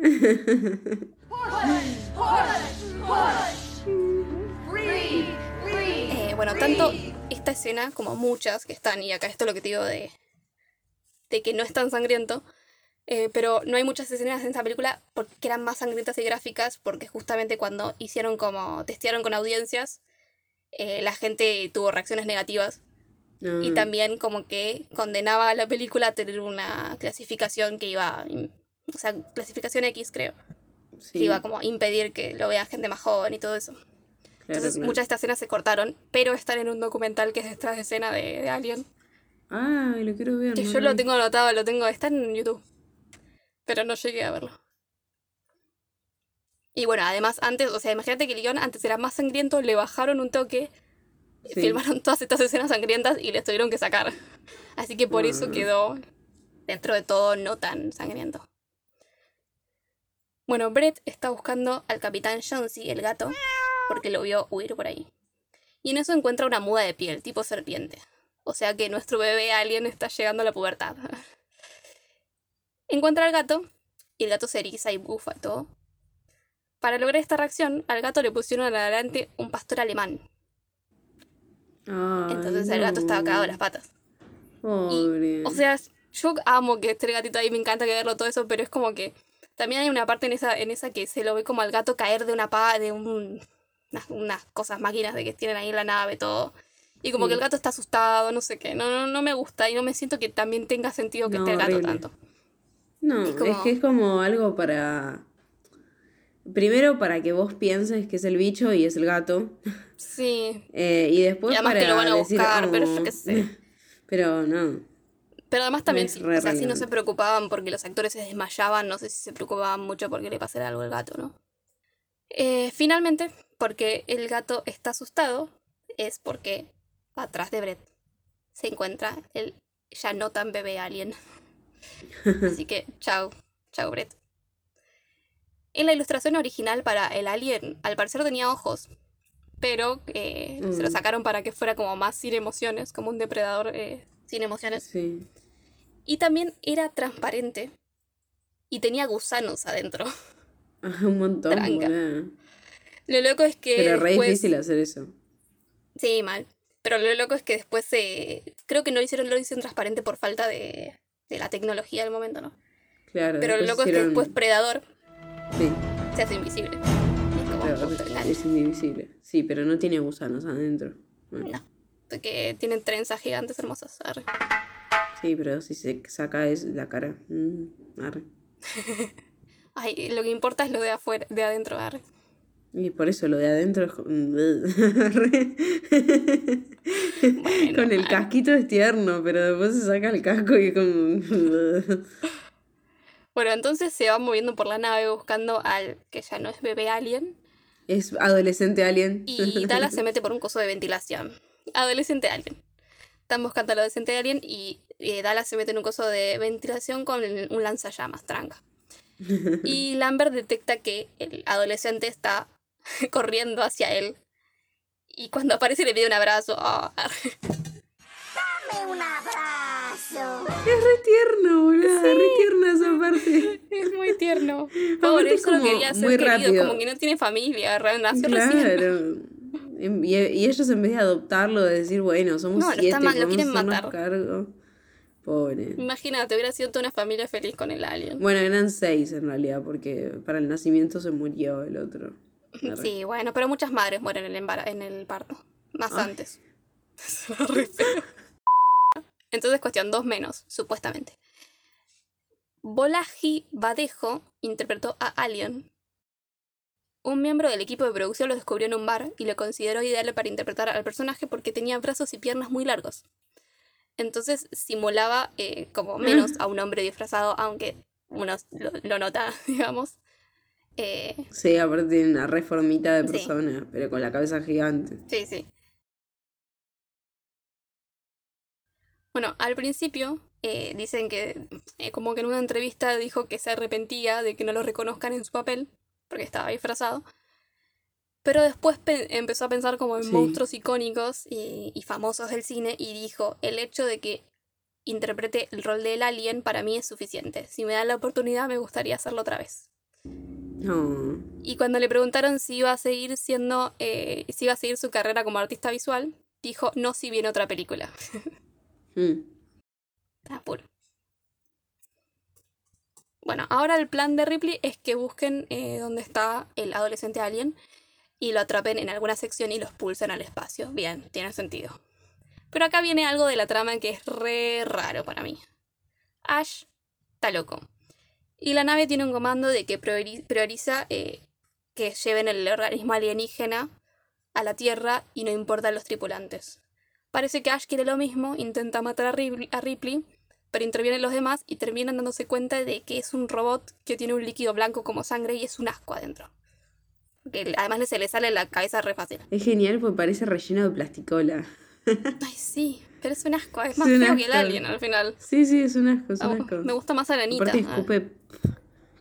Eh, bueno, tanto esta escena como muchas que están, y acá esto es lo que te digo de, de que no es tan sangriento, eh, pero no hay muchas escenas en esta película porque eran más sangrientas y gráficas, porque justamente cuando hicieron como, testearon con audiencias, eh, la gente tuvo reacciones negativas. Y también como que condenaba a la película a tener una clasificación que iba, o sea, clasificación X creo, Sí, que iba como a impedir que lo vea gente más joven y todo eso. Entonces muchas de estas escenas se cortaron, pero están en un documental que es detrás de escena de, de Alien. Ay, lo quiero ver. Que no yo lo vi. tengo anotado, lo tengo, está en YouTube. Pero no llegué a verlo. Y bueno, además antes, o sea, imagínate que el guion antes era más sangriento, le bajaron un toque, Sí. filmaron todas estas escenas sangrientas y les tuvieron que sacar. Así que por eso Ah. quedó, dentro de todo, no tan sangriento. Bueno, Brett está buscando al capitán Jonesy, el gato, porque lo vio huir por ahí. Y en eso encuentra una muda de piel, tipo serpiente. O sea que nuestro bebé alien está llegando a la pubertad. Encuentra al gato, y el gato se eriza y bufa y todo. Para lograr esta reacción, al gato le pusieron adelante un pastor alemán. Ay, Entonces el gato estaba cagado de las patas. Pobre. O sea, yo amo que esté el gatito ahí, me encanta que verlo todo eso, pero es como que también hay una parte en esa, en esa que se lo ve como al gato caer de una pa, de un, unas, unas cosas máquinas de que tienen ahí en la nave, todo. Y como Sí. que el gato está asustado, no sé qué. No, no, no me gusta y no me siento que también tenga sentido que No, esté el gato horrible. tanto. no, es que es como algo para. Primero para que vos pienses que es el bicho y es el gato. Sí. Eh, y después Y además para que lo van a decir, buscar, pero yo "Oh". qué sé. Pero no. Pero además también, si, re o sea, si no se preocupaban porque los actores se desmayaban, no sé si se preocupaban mucho porque le pasara algo al gato, ¿no? Eh, finalmente, porque el gato está asustado, es porque atrás de Brett se encuentra el ya no tan bebé alien. Así que, chao, chao Brett. En la ilustración original para el alien, al parecer tenía ojos, pero eh, se lo Mm. sacaron para que fuera como más sin emociones, como un depredador eh, sin emociones. Sí. Y también era transparente. Y tenía gusanos adentro. Un montón, Tranca. Lo loco es que. Pero re después- difícil hacer eso. Sí, mal. Pero lo loco es que después se. Creo que no lo hicieron, lo hicieron transparente por falta de, de la tecnología del momento, ¿no? Claro. Pero lo loco es que después Predador Sí, se hace invisible. Es como, pero es indivisible. Sí, pero no tiene gusanos adentro. Bueno, No. Porque tienen trenzas gigantes hermosas. Arre. Sí, pero si se saca es la cara. Mm, arre. Ay, lo que importa es lo de afuera, de adentro, arre. Y por eso lo de adentro es Con el casquito es tierno, pero después se saca el casco y es como... Bueno, entonces se va moviendo por la nave buscando al que ya no es bebé alien. Es adolescente alien. Y Dallas se mete por un coso de ventilación. Adolescente alien. Están buscando al adolescente alien y eh, Dallas se mete en un coso de ventilación con un lanzallamas, tranca. Y Lambert detecta que el adolescente está corriendo hacia él. Y cuando aparece le pide un abrazo. Ah, Es re tierno, boludo. Re tierna esa parte. es muy tierno. Pobre, él es solo como quería ser muy querido, rápido. como que no tiene familia, nació recién. Claro. Y, y ellos en vez de adoptarlo, de decir, bueno, somos No, siete, está mal, lo quieren matar. cargo. Pobre. Imagínate, hubiera sido toda una familia feliz con el alien. Bueno, eran seis en realidad, porque para el nacimiento se murió el otro. Sí, bueno, pero muchas madres mueren en el, embara- en el parto. Más Ay. antes. Entonces, cuestión dos menos, supuestamente. Bolaji Badejo interpretó a Alien. Un miembro del equipo de producción lo descubrió en un bar y lo consideró ideal para interpretar al personaje porque tenía brazos y piernas muy largos. Entonces simulaba eh, como menos a un hombre disfrazado, aunque uno lo, lo nota, digamos. Eh, Sí, aparte tiene una reformita de Sí. persona, pero con la cabeza gigante. Sí, sí. Bueno, al principio eh, dicen que eh, como que en una entrevista dijo que se arrepentía de que no lo reconozcan en su papel, porque estaba disfrazado. Pero después pe- empezó a pensar como en Sí. monstruos icónicos y, y famosos del cine y dijo, el hecho de que interprete el rol del alien para mí es suficiente. Si me dan la oportunidad me gustaría hacerlo otra vez. No. Y cuando le preguntaron si iba a seguir siendo, eh, si iba a seguir su carrera como artista visual, dijo no si viene otra película. Mm. Está puro. Bueno, ahora el plan de Ripley es que busquen eh, dónde está el adolescente alien y lo atrapen en alguna sección y los pulsen al espacio. Bien, tiene sentido. Pero acá viene algo de la trama que es re raro para mí. Ash está loco. Y la nave tiene un comando de que priori- prioriza eh, que lleven el organismo alienígena a la Tierra y no importa los tripulantes. Parece que Ash quiere lo mismo, intenta matar a Ripley, a Ripley, pero intervienen los demás y terminan dándose cuenta de que es un robot que tiene un líquido blanco como sangre y es un asco adentro. Que además se le sale la cabeza re fácil. Es genial porque parece relleno de plasticola. Ay, sí, pero es un asco, es más Es feo que el alien al final. Sí, sí, es un asco, es un asco. me gusta más Aranita. Aparte Ah. escupe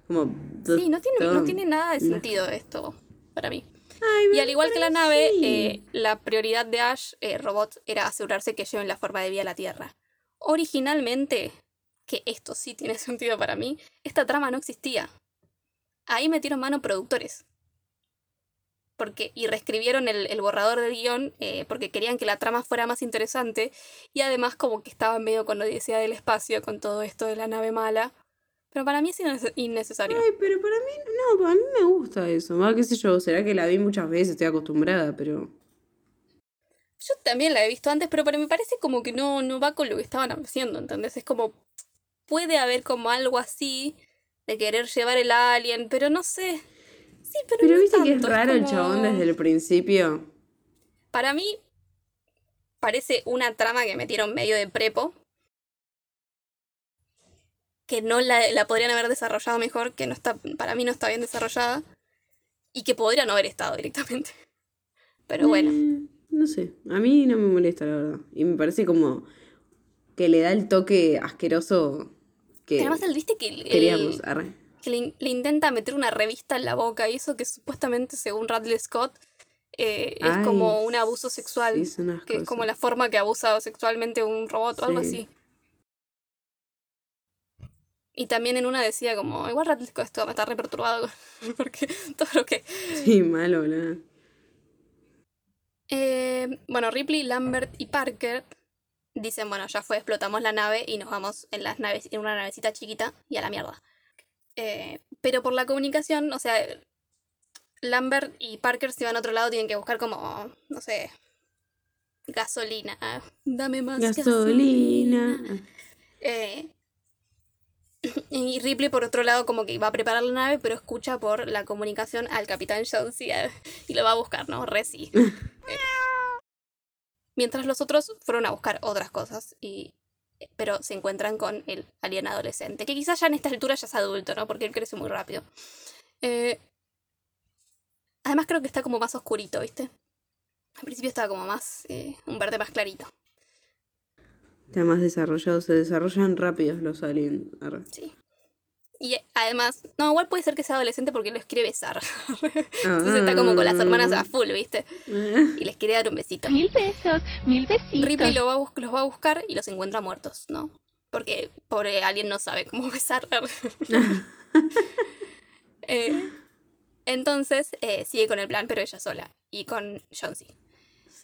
como... Sí, no tiene, no todo. tiene nada de sentido esto para mí. Ay, Y al igual que la nave, eh, la prioridad de Ash, eh, robot, era asegurarse que lleven la forma de vida a la Tierra. Originalmente, que esto sí tiene sentido para mí, esta trama no existía. Ahí metieron mano productores. Porque, y reescribieron el, el borrador del guion eh, porque querían que la trama fuera más interesante y además como que estaba medio con odisea del espacio con todo esto de la nave mala. Pero para mí es innece- innecesario. Ay, pero para mí, no, a mí me gusta eso. Va, qué sé yo, será que la vi muchas veces, estoy acostumbrada, pero... Yo también la he visto antes, pero para- me parece como que no, no va con lo que estaban haciendo, ¿entendés? Es como, puede haber como algo así de querer llevar el alien, pero no sé. Sí, pero, Pero no viste que es raro el como- chabón desde el principio. Para mí, parece una trama que metieron medio de prepo. Que no la, la podrían haber desarrollado mejor, que no está, para mí no está bien desarrollada. Y que podría no haber estado directamente. Pero bueno. Eh, no sé, a mí no me molesta, la verdad. Y me parece como que le da el toque asqueroso que Además, el viste que el- el- queríamos. Arre. que le, le intenta meter una revista en la boca y eso que supuestamente según Radley Scott eh, es como un abuso sexual, sí, que es como la forma que abusa sexualmente un robot o algo Sí. así. Y también en una decía como, igual Scott esto me está re perturbado porque todo lo que... Sí, malo, boludo. Eh, bueno, Ripley, Lambert y Parker dicen, bueno, ya fue, explotamos la nave y nos vamos en, las naves, en una navecita chiquita y a la mierda. Eh, pero por la comunicación, o sea, Lambert y Parker si van a otro lado tienen que buscar como, no sé, gasolina. Dame más Gasolina. Eh, Y Ripley, por otro lado, como que va a preparar la nave, pero escucha por la comunicación al capitán Jonesy eh, y lo va a buscar, ¿no? Reci. Eh, Mientras los otros fueron a buscar otras cosas, y, pero se encuentran con el alien adolescente, que quizás ya en esta altura ya es adulto, ¿no? Porque él crece muy rápido. Eh, además creo que está como más oscurito, ¿viste? Al principio estaba como más, eh, un verde más clarito. Está más desarrollado, se desarrollan rápidos los aliens. Arre. Sí. Y además, no, igual puede ser que sea adolescente porque los quiere besar. Entonces está como con las hermanas a full, ¿viste? Y les quiere dar un besito. Mil besos, mil besitos. Ripley lo va a bus- los va a buscar y los encuentra muertos, ¿no? Porque pobre alguien no sabe cómo besar. Eh, entonces eh, sigue con el plan, pero ella sola. Y con Jonesy.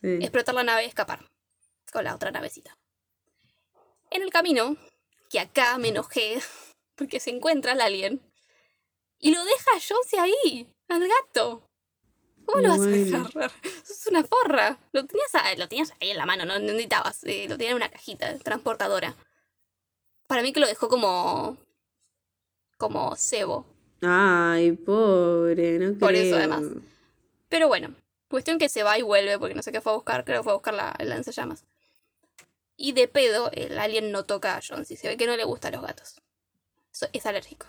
Sí. Explotar la nave y escapar. Con la otra navecita. En el camino, que acá me enojé, porque se encuentra el alien. Y lo deja a Jonesy ahí, al gato. ¿Cómo lo vas a dejar? Es una forra. Lo tenías, a- lo tenías ahí en la mano, no no necesitabas. eh, lo tenía en una cajita transportadora. Para mí que lo dejó como. como cebo. Ay, pobre, no creo. Por eso, además. Pero bueno, cuestión que se va y vuelve, porque no sé qué fue a buscar, creo que fue a buscar la, el lanzallamas. Y de pedo, el alien no toca a Jonesy, se ve que no le gustan los gatos. So- es alérgico.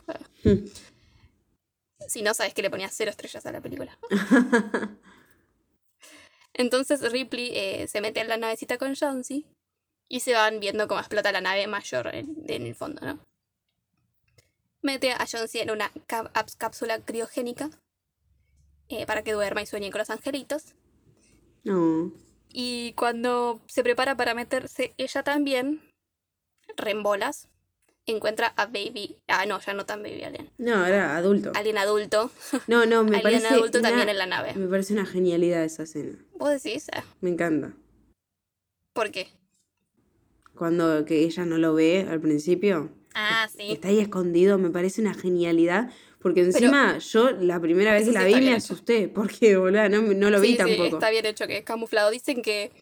si no, sabes que le ponía cero estrellas a la película. Entonces Ripley eh, se mete en la navecita con Jonesy y se van viendo cómo explota la nave mayor en, en el fondo, ¿no? Mete a Jonesy en una cápsula criogénica eh, para que duerma y sueñe con los angelitos. No. Y cuando se prepara para meterse ella también, rembolas, encuentra a Baby. Ah, no, ya no tan Baby Alien. No, era adulto. Alien adulto. No, no, me Alien parece. adulto también una- en la nave. Me parece una genialidad esa escena. ¿Vos decís? Ah, Me encanta. ¿Por qué? Cuando que ella no lo ve al principio, Ah, sí. está ahí escondido, me parece una genialidad. Porque encima yo la primera vez que la vi me asusté. Porque, boludo, no, no lo vi sí, tampoco. está bien hecho, que es camuflado. Dicen que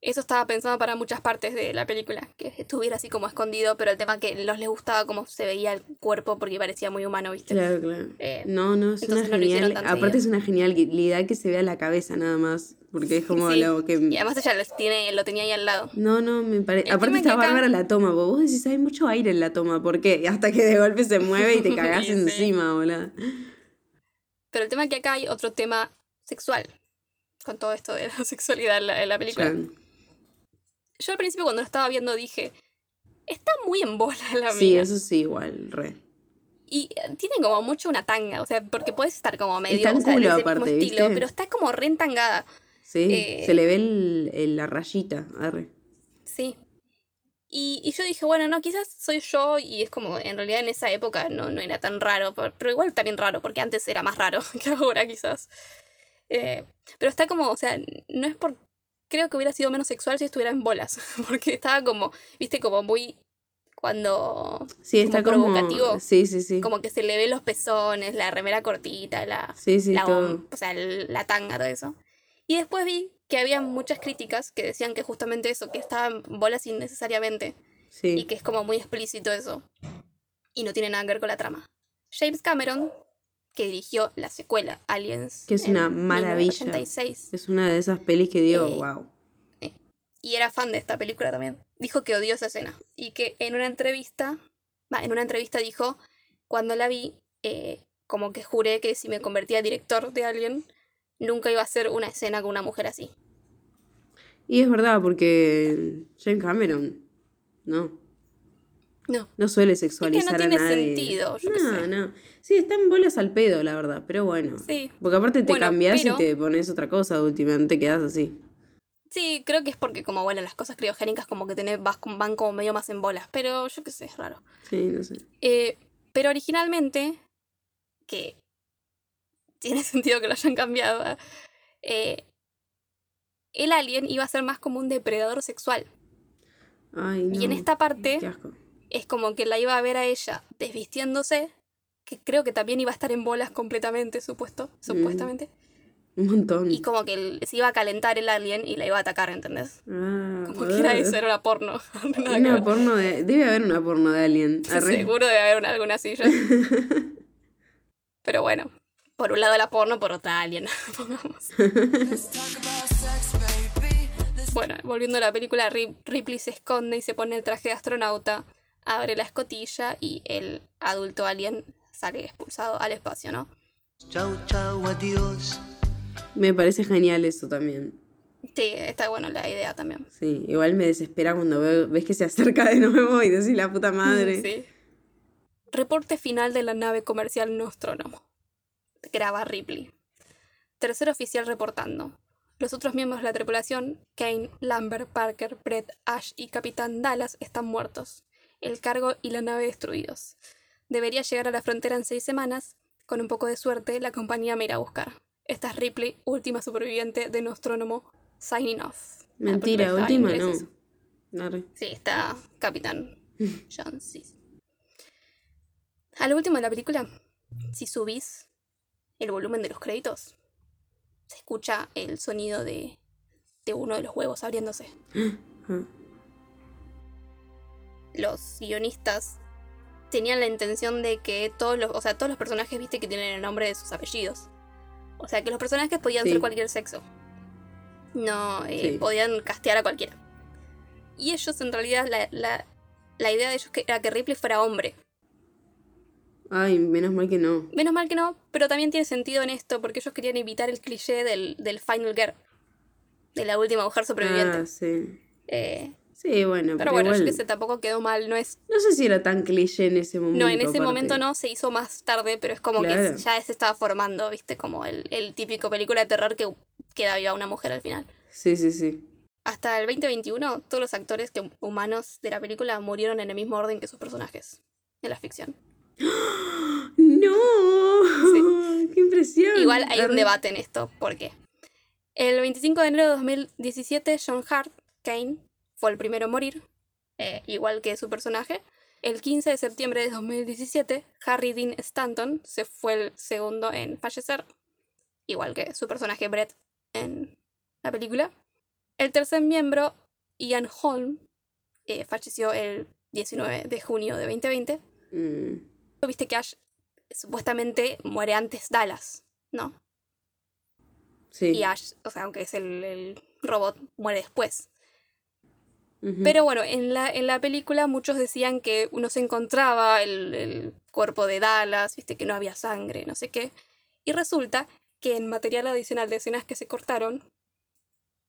eso estaba pensado para muchas partes de la película, que estuviera así como escondido, pero el tema que los les gustaba cómo se veía el cuerpo porque parecía muy humano, ¿viste? Claro, claro. Eh, no, no, es una no genial. tan Aparte seguido. es una genialidad que se vea la cabeza nada más. Porque es como Sí, lo que. Y además ella los tiene, lo tenía ahí al lado. No, no, me parece. Aparte está acá- bárbara la toma, vos, vos decís, hay mucho aire en la toma, ¿por qué? Hasta que de golpe se mueve y te cagás Sí. encima, boludo. Pero el tema es que acá hay otro tema sexual, con todo esto de la sexualidad en la, en la película. Ya. Yo al principio cuando lo estaba viendo dije, está muy en bola la Sí, mina. eso sí, igual, re. Y eh, tiene como mucho una tanga, o sea, porque puedes estar como medio Está en o sea, culo de ese mismo aparte, estilo, ¿viste? pero está como re entangada. Sí, Eh, se le ve el, el- la rayita, arre. Sí. Y, y yo dije, bueno, no, quizás soy yo y es como, en realidad en esa época no, no era tan raro, pero igual también raro, porque antes era más raro que ahora quizás. Eh, pero está como, o sea, no es por... Creo que hubiera sido menos sexual si estuviera en bolas, porque estaba como, viste, como muy... Cuando... Sí, está como como. provocativo. Sí, sí, sí. Como que se le ve los pezones, la remera cortita, la... Sí, sí, la, todo. o sea, la tanga, todo eso. Y después vi que había muchas críticas que decían que justamente eso, que estaban bolas innecesariamente y Sí. que es como muy explícito eso. Y no tiene nada que ver con la trama. James Cameron, que dirigió la secuela Aliens. Que es en una maravilla. 1986, Es una de esas pelis que digo, Eh, wow. y era fan de esta película también. Dijo que odió esa escena. Y que en una entrevista, va, en una entrevista dijo, cuando la vi, eh, como que juré que si me convertía a director de Alien, nunca iba a hacer una escena con una mujer así. Y es verdad, porque James Cameron, no, No. no suele sexualizar tiene a nadie. sentido, yo no, sé. no. Sí, están bolas al pedo, la verdad, pero bueno. Sí. Porque aparte te Bueno, cambias pero- y te pones otra cosa, últimamente te quedas así. Sí, creo que es porque como, bueno, las cosas criogénicas como que tenés, vas, con- van como medio más en bolas, pero yo qué sé, es raro. Sí, no sé. Eh, pero originalmente, que tiene sentido que lo hayan cambiado, eh, el alien iba a ser más como un depredador sexual. Ay, no. Y en esta parte Qué asco. Es como que la iba a ver a ella desvistiéndose, que creo que también iba a estar en bolas completamente, supuesto, supuestamente. Un montón. y como que se iba a calentar el alien y la iba a atacar, ¿entendés? Ah, Como que era eso, era una porno. Nada Una porno de. Debe haber una porno de Alien. Arre. Seguro debe haber una- alguna silla. Pero bueno, por un lado la porno, por otra alien, pongamos. Bueno, volviendo a la película, Rip- Ripley se esconde y se pone el traje de astronauta, abre la escotilla y el adulto alien sale expulsado al espacio, ¿no? Chau, chau, adiós. Me parece genial eso también. Sí, está bueno la idea también. Sí, igual me desespera cuando veo- ves que se acerca de nuevo y decís la puta madre. Sí. Reporte final de la nave comercial Nostromo. Graba Ripley. Tercer oficial reportando. Los otros miembros de la tripulación, Kane, Lambert, Parker, Brett, Ash y Capitán Dallas, están muertos. El cargo y la nave destruidos. Debería llegar a la frontera en seis semanas. Con un poco de suerte, la compañía me irá a buscar. Esta es Ripley, última superviviente de Nostromo, signing off. Mentira, en última no. Sí, está Capitán John Cis. A lo último de la película, si subís el volumen de los créditos, se escucha el sonido de, de uno de los huevos abriéndose. Los guionistas tenían la intención de que todos los, o sea, todos los personajes, viste, que tienen el nombre de sus apellidos. O sea, que los personajes podían Sí. ser cualquier sexo. No, eh, Sí. podían castear a cualquiera. Y ellos, en realidad, la, la, la idea de ellos que- era que Ripley fuera hombre. Ay, menos mal que no. Menos mal que no, pero también tiene sentido en esto, porque ellos querían evitar el cliché del, del Final Girl. De la última mujer superviviente. Ah, sí. Eh, Sí, bueno, pero pero, bueno, igual, yo que sé, tampoco quedó mal. No es No sé si era tan cliché en ese momento. No, en ese aparte. momento no, se hizo más tarde, pero es como Claro. que ya se estaba formando, viste, como el, el típico película de terror que queda viva una mujer al final. Sí, sí, sí. Hasta el 2021, todos los actores que, humanos de la película murieron en el mismo orden que sus personajes de la ficción. ¡No! Sí. ¡Qué impresión! Igual hay un debate en esto, ¿por qué? El 25 de enero de 2017, John Hart, Kane, fue el primero a morir, eh, igual que su personaje. El 15 de septiembre de 2017, Harry Dean Stanton se fue el segundo en fallecer, igual que su personaje Brett en la película. El tercer miembro, Ian Holm, eh, falleció el 19 de junio de 2020. Mm, Viste que Ash supuestamente muere antes Dallas, ¿no? sí. Y Ash, o sea, aunque es el, el robot, muere después. Pero bueno, en la, en la película muchos decían que no se encontraba el, el cuerpo de Dallas, viste que no había sangre, no sé qué. Y resulta que en material adicional de escenas que se cortaron,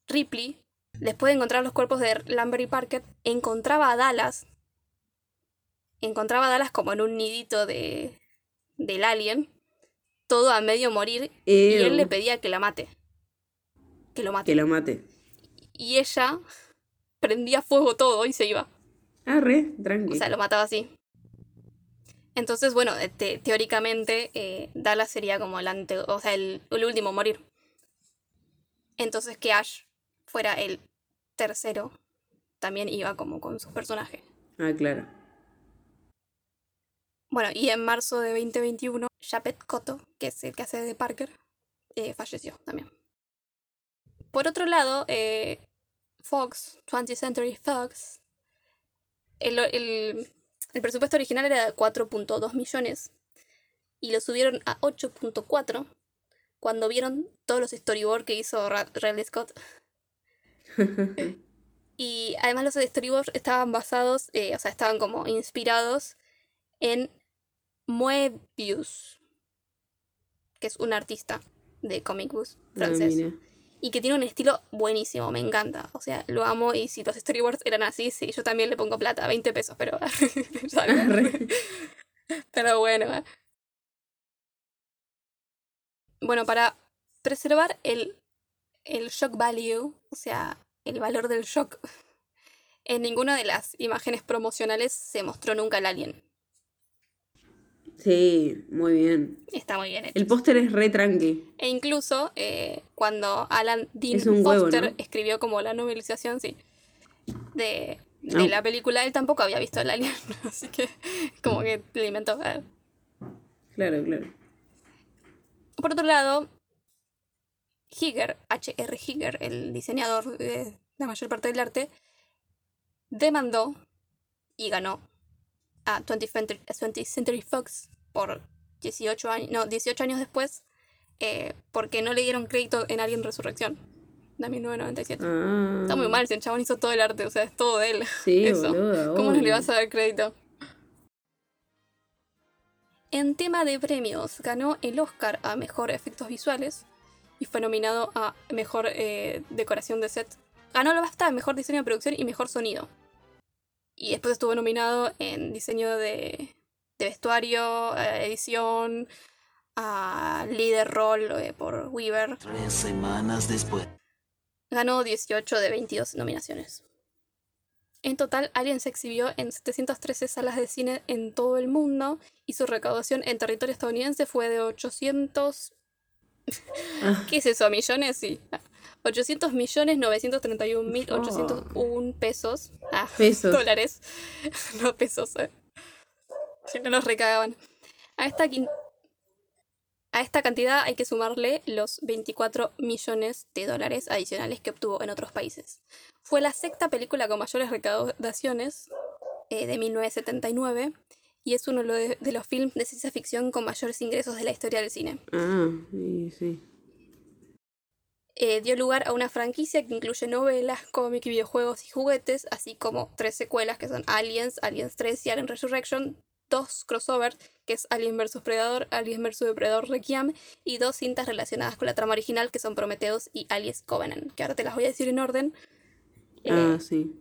Ripley, después de encontrar los cuerpos de Lambert y Parker, encontraba a Dallas. Encontraba a Dallas como en un nidito de, del alien, todo a medio morir, y él le pedía que la mate. Que lo mate. Que lo mate. Y ella prendía fuego todo y se iba. Ah, re, tranqui. O sea, lo mataba así. Entonces, bueno, eh, te- teóricamente eh, Dallas sería como el, ante, o sea, el, el último a morir. Entonces que Ash fuera el tercero también iba como con su personaje. Ah, claro. Bueno, y en marzo de 2021, Japet Koto, que es el que hace de Parker, eh, falleció también. Por otro lado, eh, Fox, 20th Century Fox, el, el- el presupuesto original era de 4.2 millones y lo subieron a 8.4 cuando vieron todos los storyboards que hizo Ridley Scott. Y además los storyboards estaban basados, eh, o sea, estaban como inspirados en Moebius, que es un artista de comic books Ah, francés. Y que tiene un estilo buenísimo, me encanta. O sea, lo amo y si los storyboards eran así, sí, yo también le pongo plata, 20 pesos, pero... pero bueno. Bueno, para preservar el, el shock value, o sea, el valor del shock, en ninguna de las imágenes promocionales se mostró nunca el alien. Sí, muy bien. Está muy bien hecho. El póster es re tranqui. E incluso eh, cuando Alan Dean huevo, Foster ¿no? escribió como la novelización, sí, de, de No. la película, él tampoco había visto el alien, así que como que le inventó. eh. Claro, claro. Por otro lado, Higger, H.R. Higger, el diseñador de la mayor parte del arte, demandó y ganó a 20th Century, 20th Century Fox por 18 años, no, 18 años después, eh, porque no le dieron crédito en Alien Resurrección de 1997. Ah. Está muy mal, si el chabón hizo todo el arte, o sea, es todo de él. Sí, Eso. ¿Cómo no le vas a dar crédito? En tema de premios, ganó el Oscar a Mejor Efectos Visuales y fue nominado a Mejor eh, Decoración de Set. Ganó la BAFTA a Mejor Diseño de Producción y Mejor Sonido. Y después estuvo nominado en Diseño de, de Vestuario, eh, Edición, a Líder Rol eh, por Weaver. Tres semanas después. Ganó 18 de 22 nominaciones. En total, Alien se exhibió en 713 salas de cine en todo el mundo y su recaudación en territorio estadounidense fue de 800... Ah. ¿Qué es eso? ¿Millones? Sí. 800 millones 931 mil 801 pesos. Ah, Pesos. dólares. no pesos, eh. Si no los recagaban. A esta, a esta cantidad hay que sumarle los 24 millones de dólares adicionales que obtuvo en otros países. Fue la sexta película con mayores recaudaciones eh, de 1979 y es uno de, de los films de ciencia ficción con mayores ingresos de la historia del cine. Ah, sí, sí. Eh, dio lugar a una franquicia que incluye novelas, cómics, videojuegos y juguetes, así como tres secuelas que son Aliens, Aliens 3 y Alien Resurrection, dos crossovers, que es Alien vs Predador, Alien vs Depredador Requiem, y dos cintas relacionadas con la trama original que son Prometheus y Aliens Covenant, que ahora te las voy a decir en orden. Eh, Ah, sí.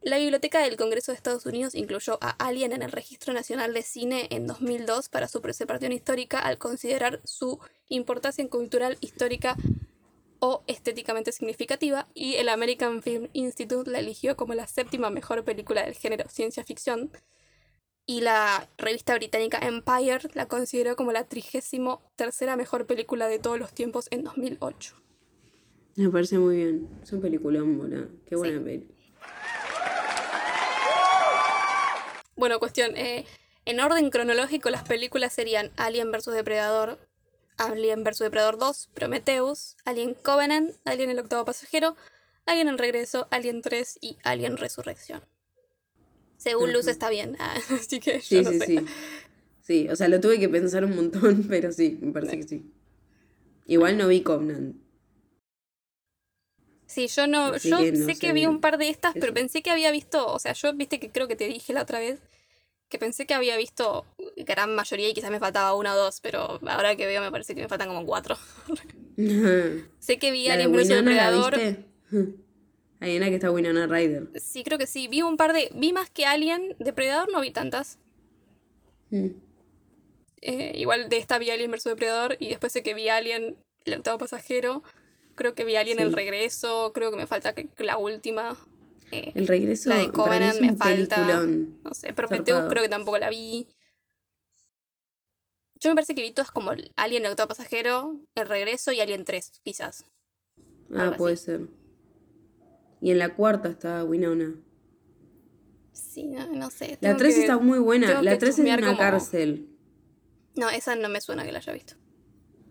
la Biblioteca del Congreso de Estados Unidos incluyó a Alien en el Registro Nacional de Cine en 2002 para su preservación histórica al considerar su importancia cultural, histórica o estéticamente significativa y el American Film Institute la eligió como la séptima mejor película del género ciencia ficción y la revista británica Empire la consideró como la trigésimo tercera mejor película de todos los tiempos en 2008. Me parece muy bien. Es un peliculón, boludo. Qué buena peli. Bueno, cuestión, eh, en orden cronológico las películas serían Alien vs Depredador, Alien vs Depredador 2, Prometheus, Alien Covenant, Alien el octavo pasajero, Alien el regreso, Alien 3 y Alien Resurrección. Según Luz está bien, ah, así que yo Sí, no sí, sé. sí. Sí, o sea, lo tuve que pensar un montón, pero sí, me parece que sí. Igual no vi Covenant. Sí, yo no, Así yo que no sé sé que vi un par de estas, pero pensé que había visto, o sea, yo viste que creo que te dije la otra vez que pensé que había visto gran mayoría y quizás me faltaba una o dos, pero ahora que veo me parece que me faltan como cuatro. sé que vi ¿La de Alien vs Depredador. Hay una que está Winona Ryder. Sí, creo que sí. Vi un par de. Vi más que Alien. Depredador no vi tantas. Mm. Eh, igual de esta vi Alien vs Depredador. Y después sé que vi Alien, el octavo pasajero. Creo que vi Alien Sí. el regreso. Creo que me falta la última. Eh, El regreso la de Covenant me falta. No sé, Prometheus creo que tampoco la vi. Yo me parece que vi todas como Alien el octavo pasajero, el regreso y Alien 3, quizás. Ah, puede así. ser. Y en la cuarta está Winona. Sí, no, no sé. La tengo 3 que- está muy buena. La que 3 es una como- cárcel. No, esa no me suena que la haya visto.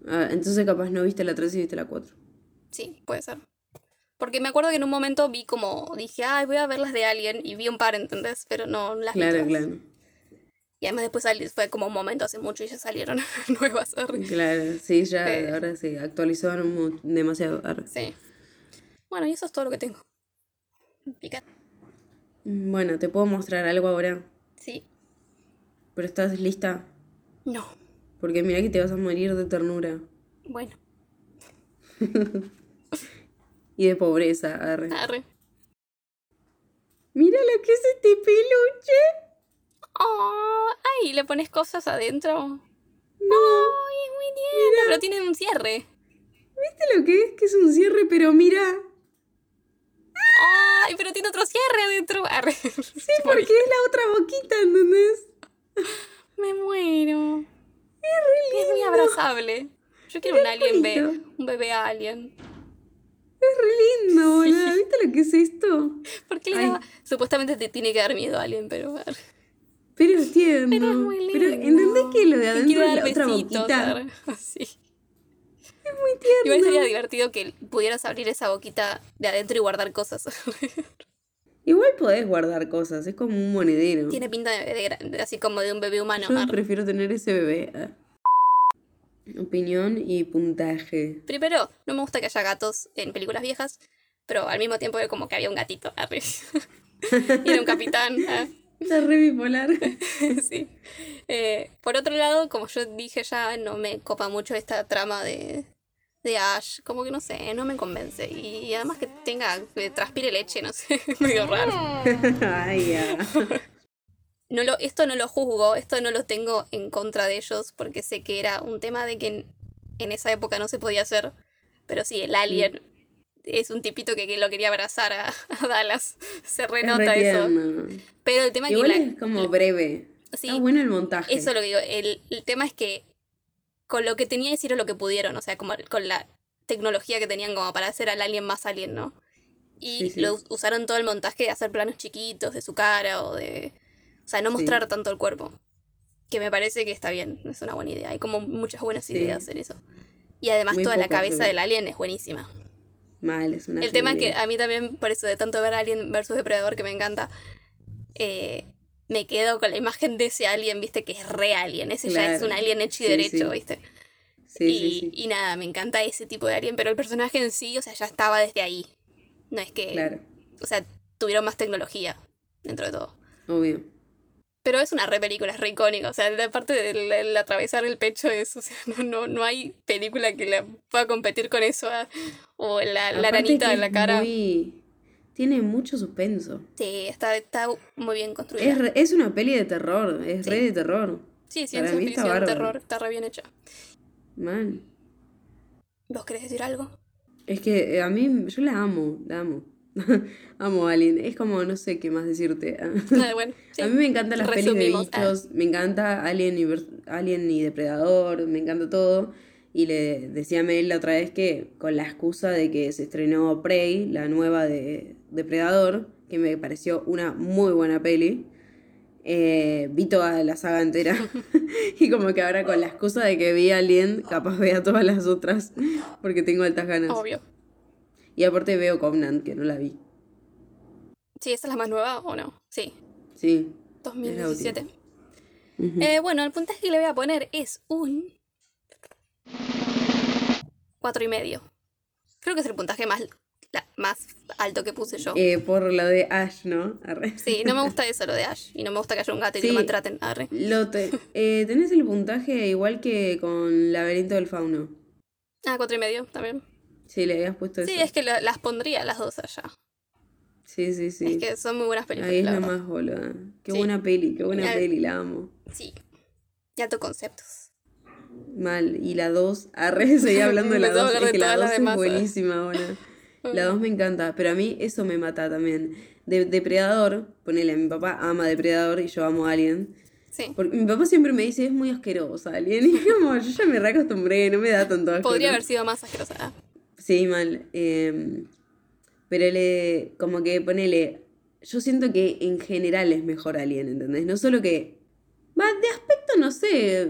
Ah, entonces capaz no viste la 3 y viste la 4. Sí, puede ser. Porque me acuerdo que en un momento vi como, dije, ay, voy a ver las de Alien, y vi un par, ¿entendés? Pero no las vi Claro, todas. claro. Y además después sali- fue como un momento hace mucho y ya salieron nuevas. Claro, sí, ya Eh. ahora sí, actualizaron demasiado. Sí. Bueno, y eso es todo lo que tengo. Pica. Bueno, te puedo mostrar algo ahora, Sí. pero ¿estás lista? No. Porque mira que te vas a morir de ternura Bueno, y de pobreza. Arre. arre. Mira lo que es este peluche. Oh, ay, ¿le pones cosas adentro? No, Ay, es muy tierno, pero tiene un cierre. ¿viste lo que es? Que es un cierre, pero mira. Ay, pero tiene otro cierre adentro. Arre. Sí, porque es la otra boquita, ¿entendés? Me muero. Es muy abrazable. Yo quiero un alien bebé. Un bebé alien. Es re lindo, boludo. ¿Viste lo que es esto? ¿Por qué le daba? Supuestamente te tiene que dar miedo a alien, pero. Pero es tierno. Pero es muy lindo. Pero ¿entendés que lo de adentro es otra boquita? Sí. Es muy Igual sería divertido que pudieras abrir esa boquita de adentro y guardar cosas. Igual podés guardar cosas, es como un monedero. Tiene pinta de, de así como de un bebé humano. Yo prefiero tener ese bebé. ah. Opinión y puntaje. Primero, no me gusta que haya gatos en películas viejas, pero al mismo tiempo era como que había un gatito. era un capitán. ah. Está re bipolar. sí. Eh, por otro lado, como yo dije ya, no me copa mucho esta trama de, de Ash. Como que no sé, no me convence. Y, además que tenga, que transpire leche, no sé, medio raro. Ay. No lo, esto no lo juzgo, esto no lo tengo en contra de ellos, porque sé que era un tema de que en, en esa época no se podía hacer. Pero sí, el alien es un tipito que, que lo quería abrazar a, a Dallas. Se renota re eso. Pero el tema es que Igual la- es como breve. Sí. Está bueno el montaje. Eso es lo que digo. El, el tema es que con lo que tenían hicieron lo que pudieron. O sea, como con la tecnología que tenían como para hacer al alien más alien, ¿no? Y Sí, sí. lo us- usaron todo el montaje de hacer planos chiquitos de su cara o de... O sea, no mostrar tanto el cuerpo. Que me parece que está bien. Es una buena idea. Hay como muchas buenas ideas en eso. Y además Muy toda la cabeza del alien es buenísima. Mal, es una El tema es que a mí también, por eso de tanto ver Alien versus Depredador, que me encanta, eh, me quedo con la imagen de ese alien, viste, que es re alien. Ese ya es un alien hecho y Sí, derecho, sí. viste. Sí, y, sí, sí. y nada, me encanta ese tipo de alien, pero el personaje en sí, o sea, ya estaba desde ahí. No es que, Claro, o sea, tuvieron más tecnología dentro de todo. obvio. Pero es una re película, es re icónica. O sea, la parte del el atravesar el pecho es, o sea, no, no, no hay película que la pueda competir con eso. ah. O la, la que en la es cara. muy- Tiene mucho suspenso. Sí, está, está muy bien construida. Es, re- es una peli de terror, es Sí. re de terror. Sí, Para ciencia mí está ficción, bárbaro. terror, está re bien hecha. Man. ¿Vos querés decir algo? Es que eh, a mí, yo la amo, la amo. amo a Alien. Es como, no sé qué más decirte. Ah, bueno, sí. A mí me encantan las pelis de Resumimos. Ah, bichos, me encanta Alien y, Alien y Depredador, me encanta todo. Y le decía a Mel la otra vez que con la excusa de que se estrenó Prey, la nueva de Depredador, que me pareció una muy buena peli, eh, vi toda la saga entera. y como que ahora con la excusa de que vi Alien, capaz vea todas las otras, porque tengo altas ganas. Obvio. Y aparte veo Covenant, que no la vi. Sí, ¿esa es la más nueva o no? Sí, Sí. 2017. Ujú. Eh, bueno, el puntaje que le voy a poner es un... Cuatro y medio. Creo que es el puntaje más, la- más alto que puse yo. Eh, por lo de Ash, ¿no? Arre. Sí, no me gusta eso lo de Ash. Y no me gusta que haya un gato y que lo maltraten. Arre. Lo te- eh, tenés el puntaje igual que con Laberinto del Fauno. Ah, cuatro y medio también. Sí, le habías puesto eso. Sí, es que la- las pondría las dos allá. Sí, sí, sí. Es que son muy buenas películas. Ahí es la más boluda. Qué Sí. buena peli, qué buena peli, la amo. Sí. Y alto conceptos. Mal. Y la 2, arre, seguía hablando de la Empezó a 2. hablar Es que la todas 2 las es ¿sabes? buenísima ahora. La 2 me encanta, pero a mí eso me mata también. De Depredador, ponele, mi papá ama Depredador y yo amo Alien. Sí. Porque mi papá siempre me dice, es muy asquerosa Alien. Y como, yo ya me reacostumbré, no me da tanto asco. Podría haber sido más asquerosa. Sí, mal. eh, pero le, como que ponele, yo siento que en general es mejor Alien, ¿entendés? No solo que, va, de aspecto no sé,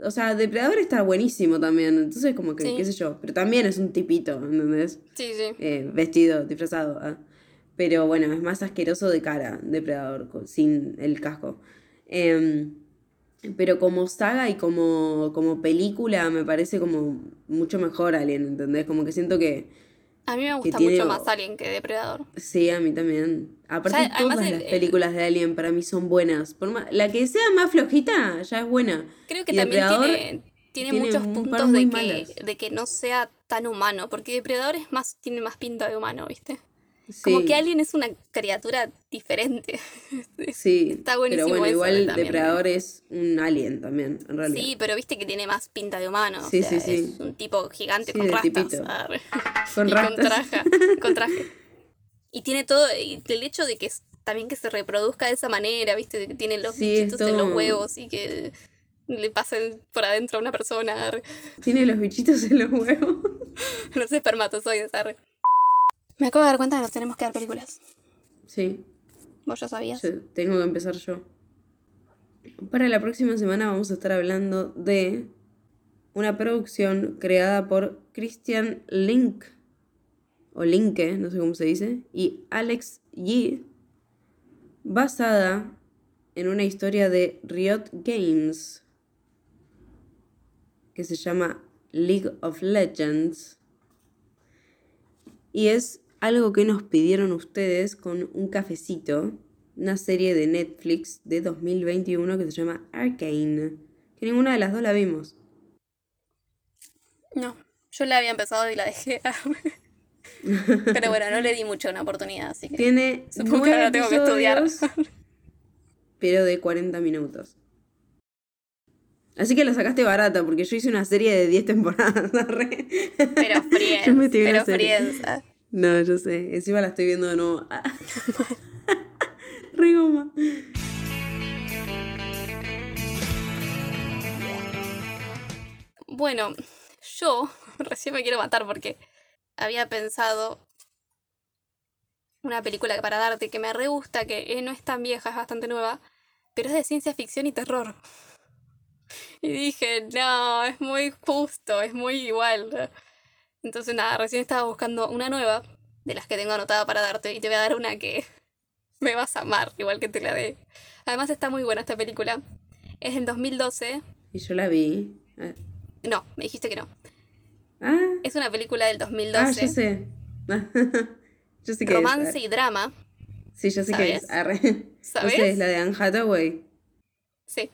o sea, Depredador está buenísimo también, entonces como que, Sí. qué sé yo, pero también es un tipito, ¿entendés? Sí, sí. Eh, vestido, disfrazado. ah. Pero bueno, es más asqueroso de cara, Depredador, sin el casco. Em, pero como saga y como, como película me parece como mucho mejor Alien, ¿entendés? Como que siento que A mí me gusta tiene- mucho más Alien que Depredador. sí, a mí también. Aparte todas el- las el- películas de Alien para mí son buenas. Por más- la que sea más flojita ya es buena. Creo que Y también tiene, tiene, tiene muchos puntos de malas. que, de que no sea tan humano, porque Depredador es más, tiene más pinta de humano, ¿viste? Sí, Como que Alien es una criatura diferente. sí, está buenísimo Pero bueno, eso igual también. Depredador es un alien también, en realidad. Sí, pero viste que tiene más pinta de humano. o Sí, sea, sí, sí. Es un tipo gigante Sí, con rastas. Con y rastas. con traje, con traje. Y tiene todo, y el hecho de que también que se reproduzca de esa manera, viste, de que tiene los Sí, bichitos en los todo- huevos y que le pasen por adentro a una persona. Tiene los bichitos en los huevos. Los espermatozoides, arre. Me acabo de dar cuenta que nos tenemos que dar películas. Sí, ¿Vos ya sabías? yo- tengo que empezar yo. Para la próxima semana vamos a estar hablando de una producción creada por Christian Link, o Linke, no sé cómo se dice, y Alex Yee, basada en una historia de Riot Games que se llama League of Legends. Y es algo que nos pidieron ustedes con un cafecito, una serie de Netflix de 2021 que se llama Arcane, que ninguna de las dos la vimos. No, yo la había empezado y la dejé. Pero bueno, no le di mucho una oportunidad, así que. Tiene Supongo que ahora tengo que estudiar. pero de 40 minutos. Así que la sacaste barata, porque yo hice una serie de 10 temporadas. Pero Friends. Pero. Friends. Ah. No, yo sé. Encima la estoy viendo de nuevo. Re goma. Bueno, yo recién me quiero matar porque había pensado una película para darte que me re gusta, que eh, no es tan vieja, es bastante nueva, pero es de ciencia ficción y terror. Y dije, no, es muy justo, es muy igual. Entonces nada, recién estaba buscando una nueva de las que tengo anotada para darte y te voy a dar una que me vas a amar, igual que te la de. Además está muy buena esta película. Es del 2012. Y yo la vi. Ah, No, me dijiste que no. Ah, Es una película del ah, 2012. yo sé. yo sé que romance es. y drama. Sí, yo sé que es. ¿Sabes? Arre. ¿Sabes? No sé, es la de Anne Hathaway. Sí.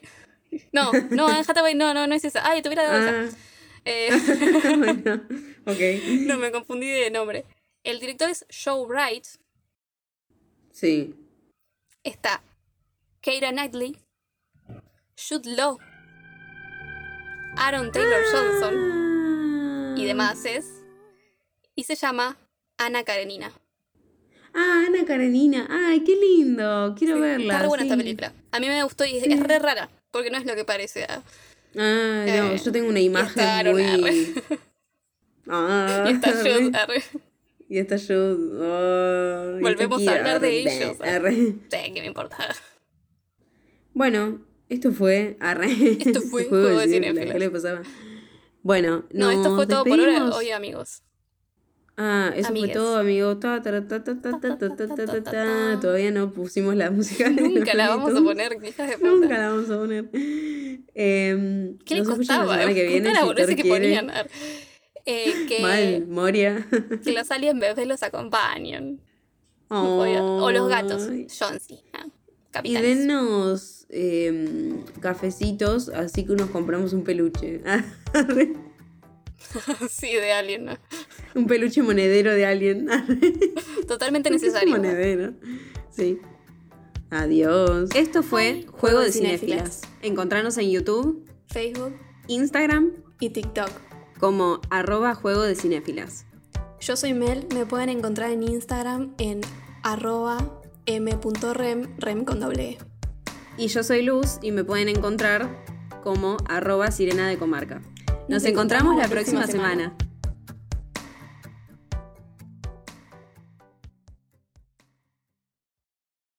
No, no, Anne Hathaway, no, no, no es esa. Ay, te hubiera dado Ah, esa. Eh, bueno. Ok. no, me confundí de nombre. El director es Joe Wright. Sí. Está Keira Knightley, Jude Law, Aaron Taylor Johnson y demás es. Y se llama Ana Karenina. Ah, Ana Karenina. Ay, qué lindo. Quiero Sí, verla. Está re buena esta película. A mí me gustó y es, Sí. es re rara, porque no es lo que parece. ah. Ah, no, Eh, yo tengo una imagen muy. arre. Ah, Y está Jude, re- arre. Y está Jude. Oh, Volvemos está a hablar Kira, de arre, ellos, arre. Sí, que me importa. Bueno, esto fue. Arre. Esto fue Juego de Cinéfilas. ¿Qué le pasaba? Bueno, No, esto fue todo por ahora, hoy, amigos. Ah, eso fue todo, amigo. Ta, ta, ta, Todavía no pusimos la música. Nunca la vamos a poner, hijas de puta. Nunca la vamos a poner. Eh, ¿Qué le costaba? La que viene, la que ponían. Eh, Mal, Moria. que los aliens bebés los acompañan. O los gatos, John sí. Y denos em, cafecitos, así que nos compramos un peluche. sí, de alien. ¿no? un peluche monedero de alguien. Totalmente Peluche necesario. monedero. Sí. Adiós. Esto fue Juego de Cinéfilas. Encontrarnos en YouTube, Facebook Instagram, y TikTok. como arroba Juego de Cinéfilas. Yo soy Mel, me pueden encontrar en Instagram en arroba m.rem, rem con doble E. Y yo soy Luz y me pueden encontrar como arroba Sirena de Comarca. Nos, encontramos, la próxima semana.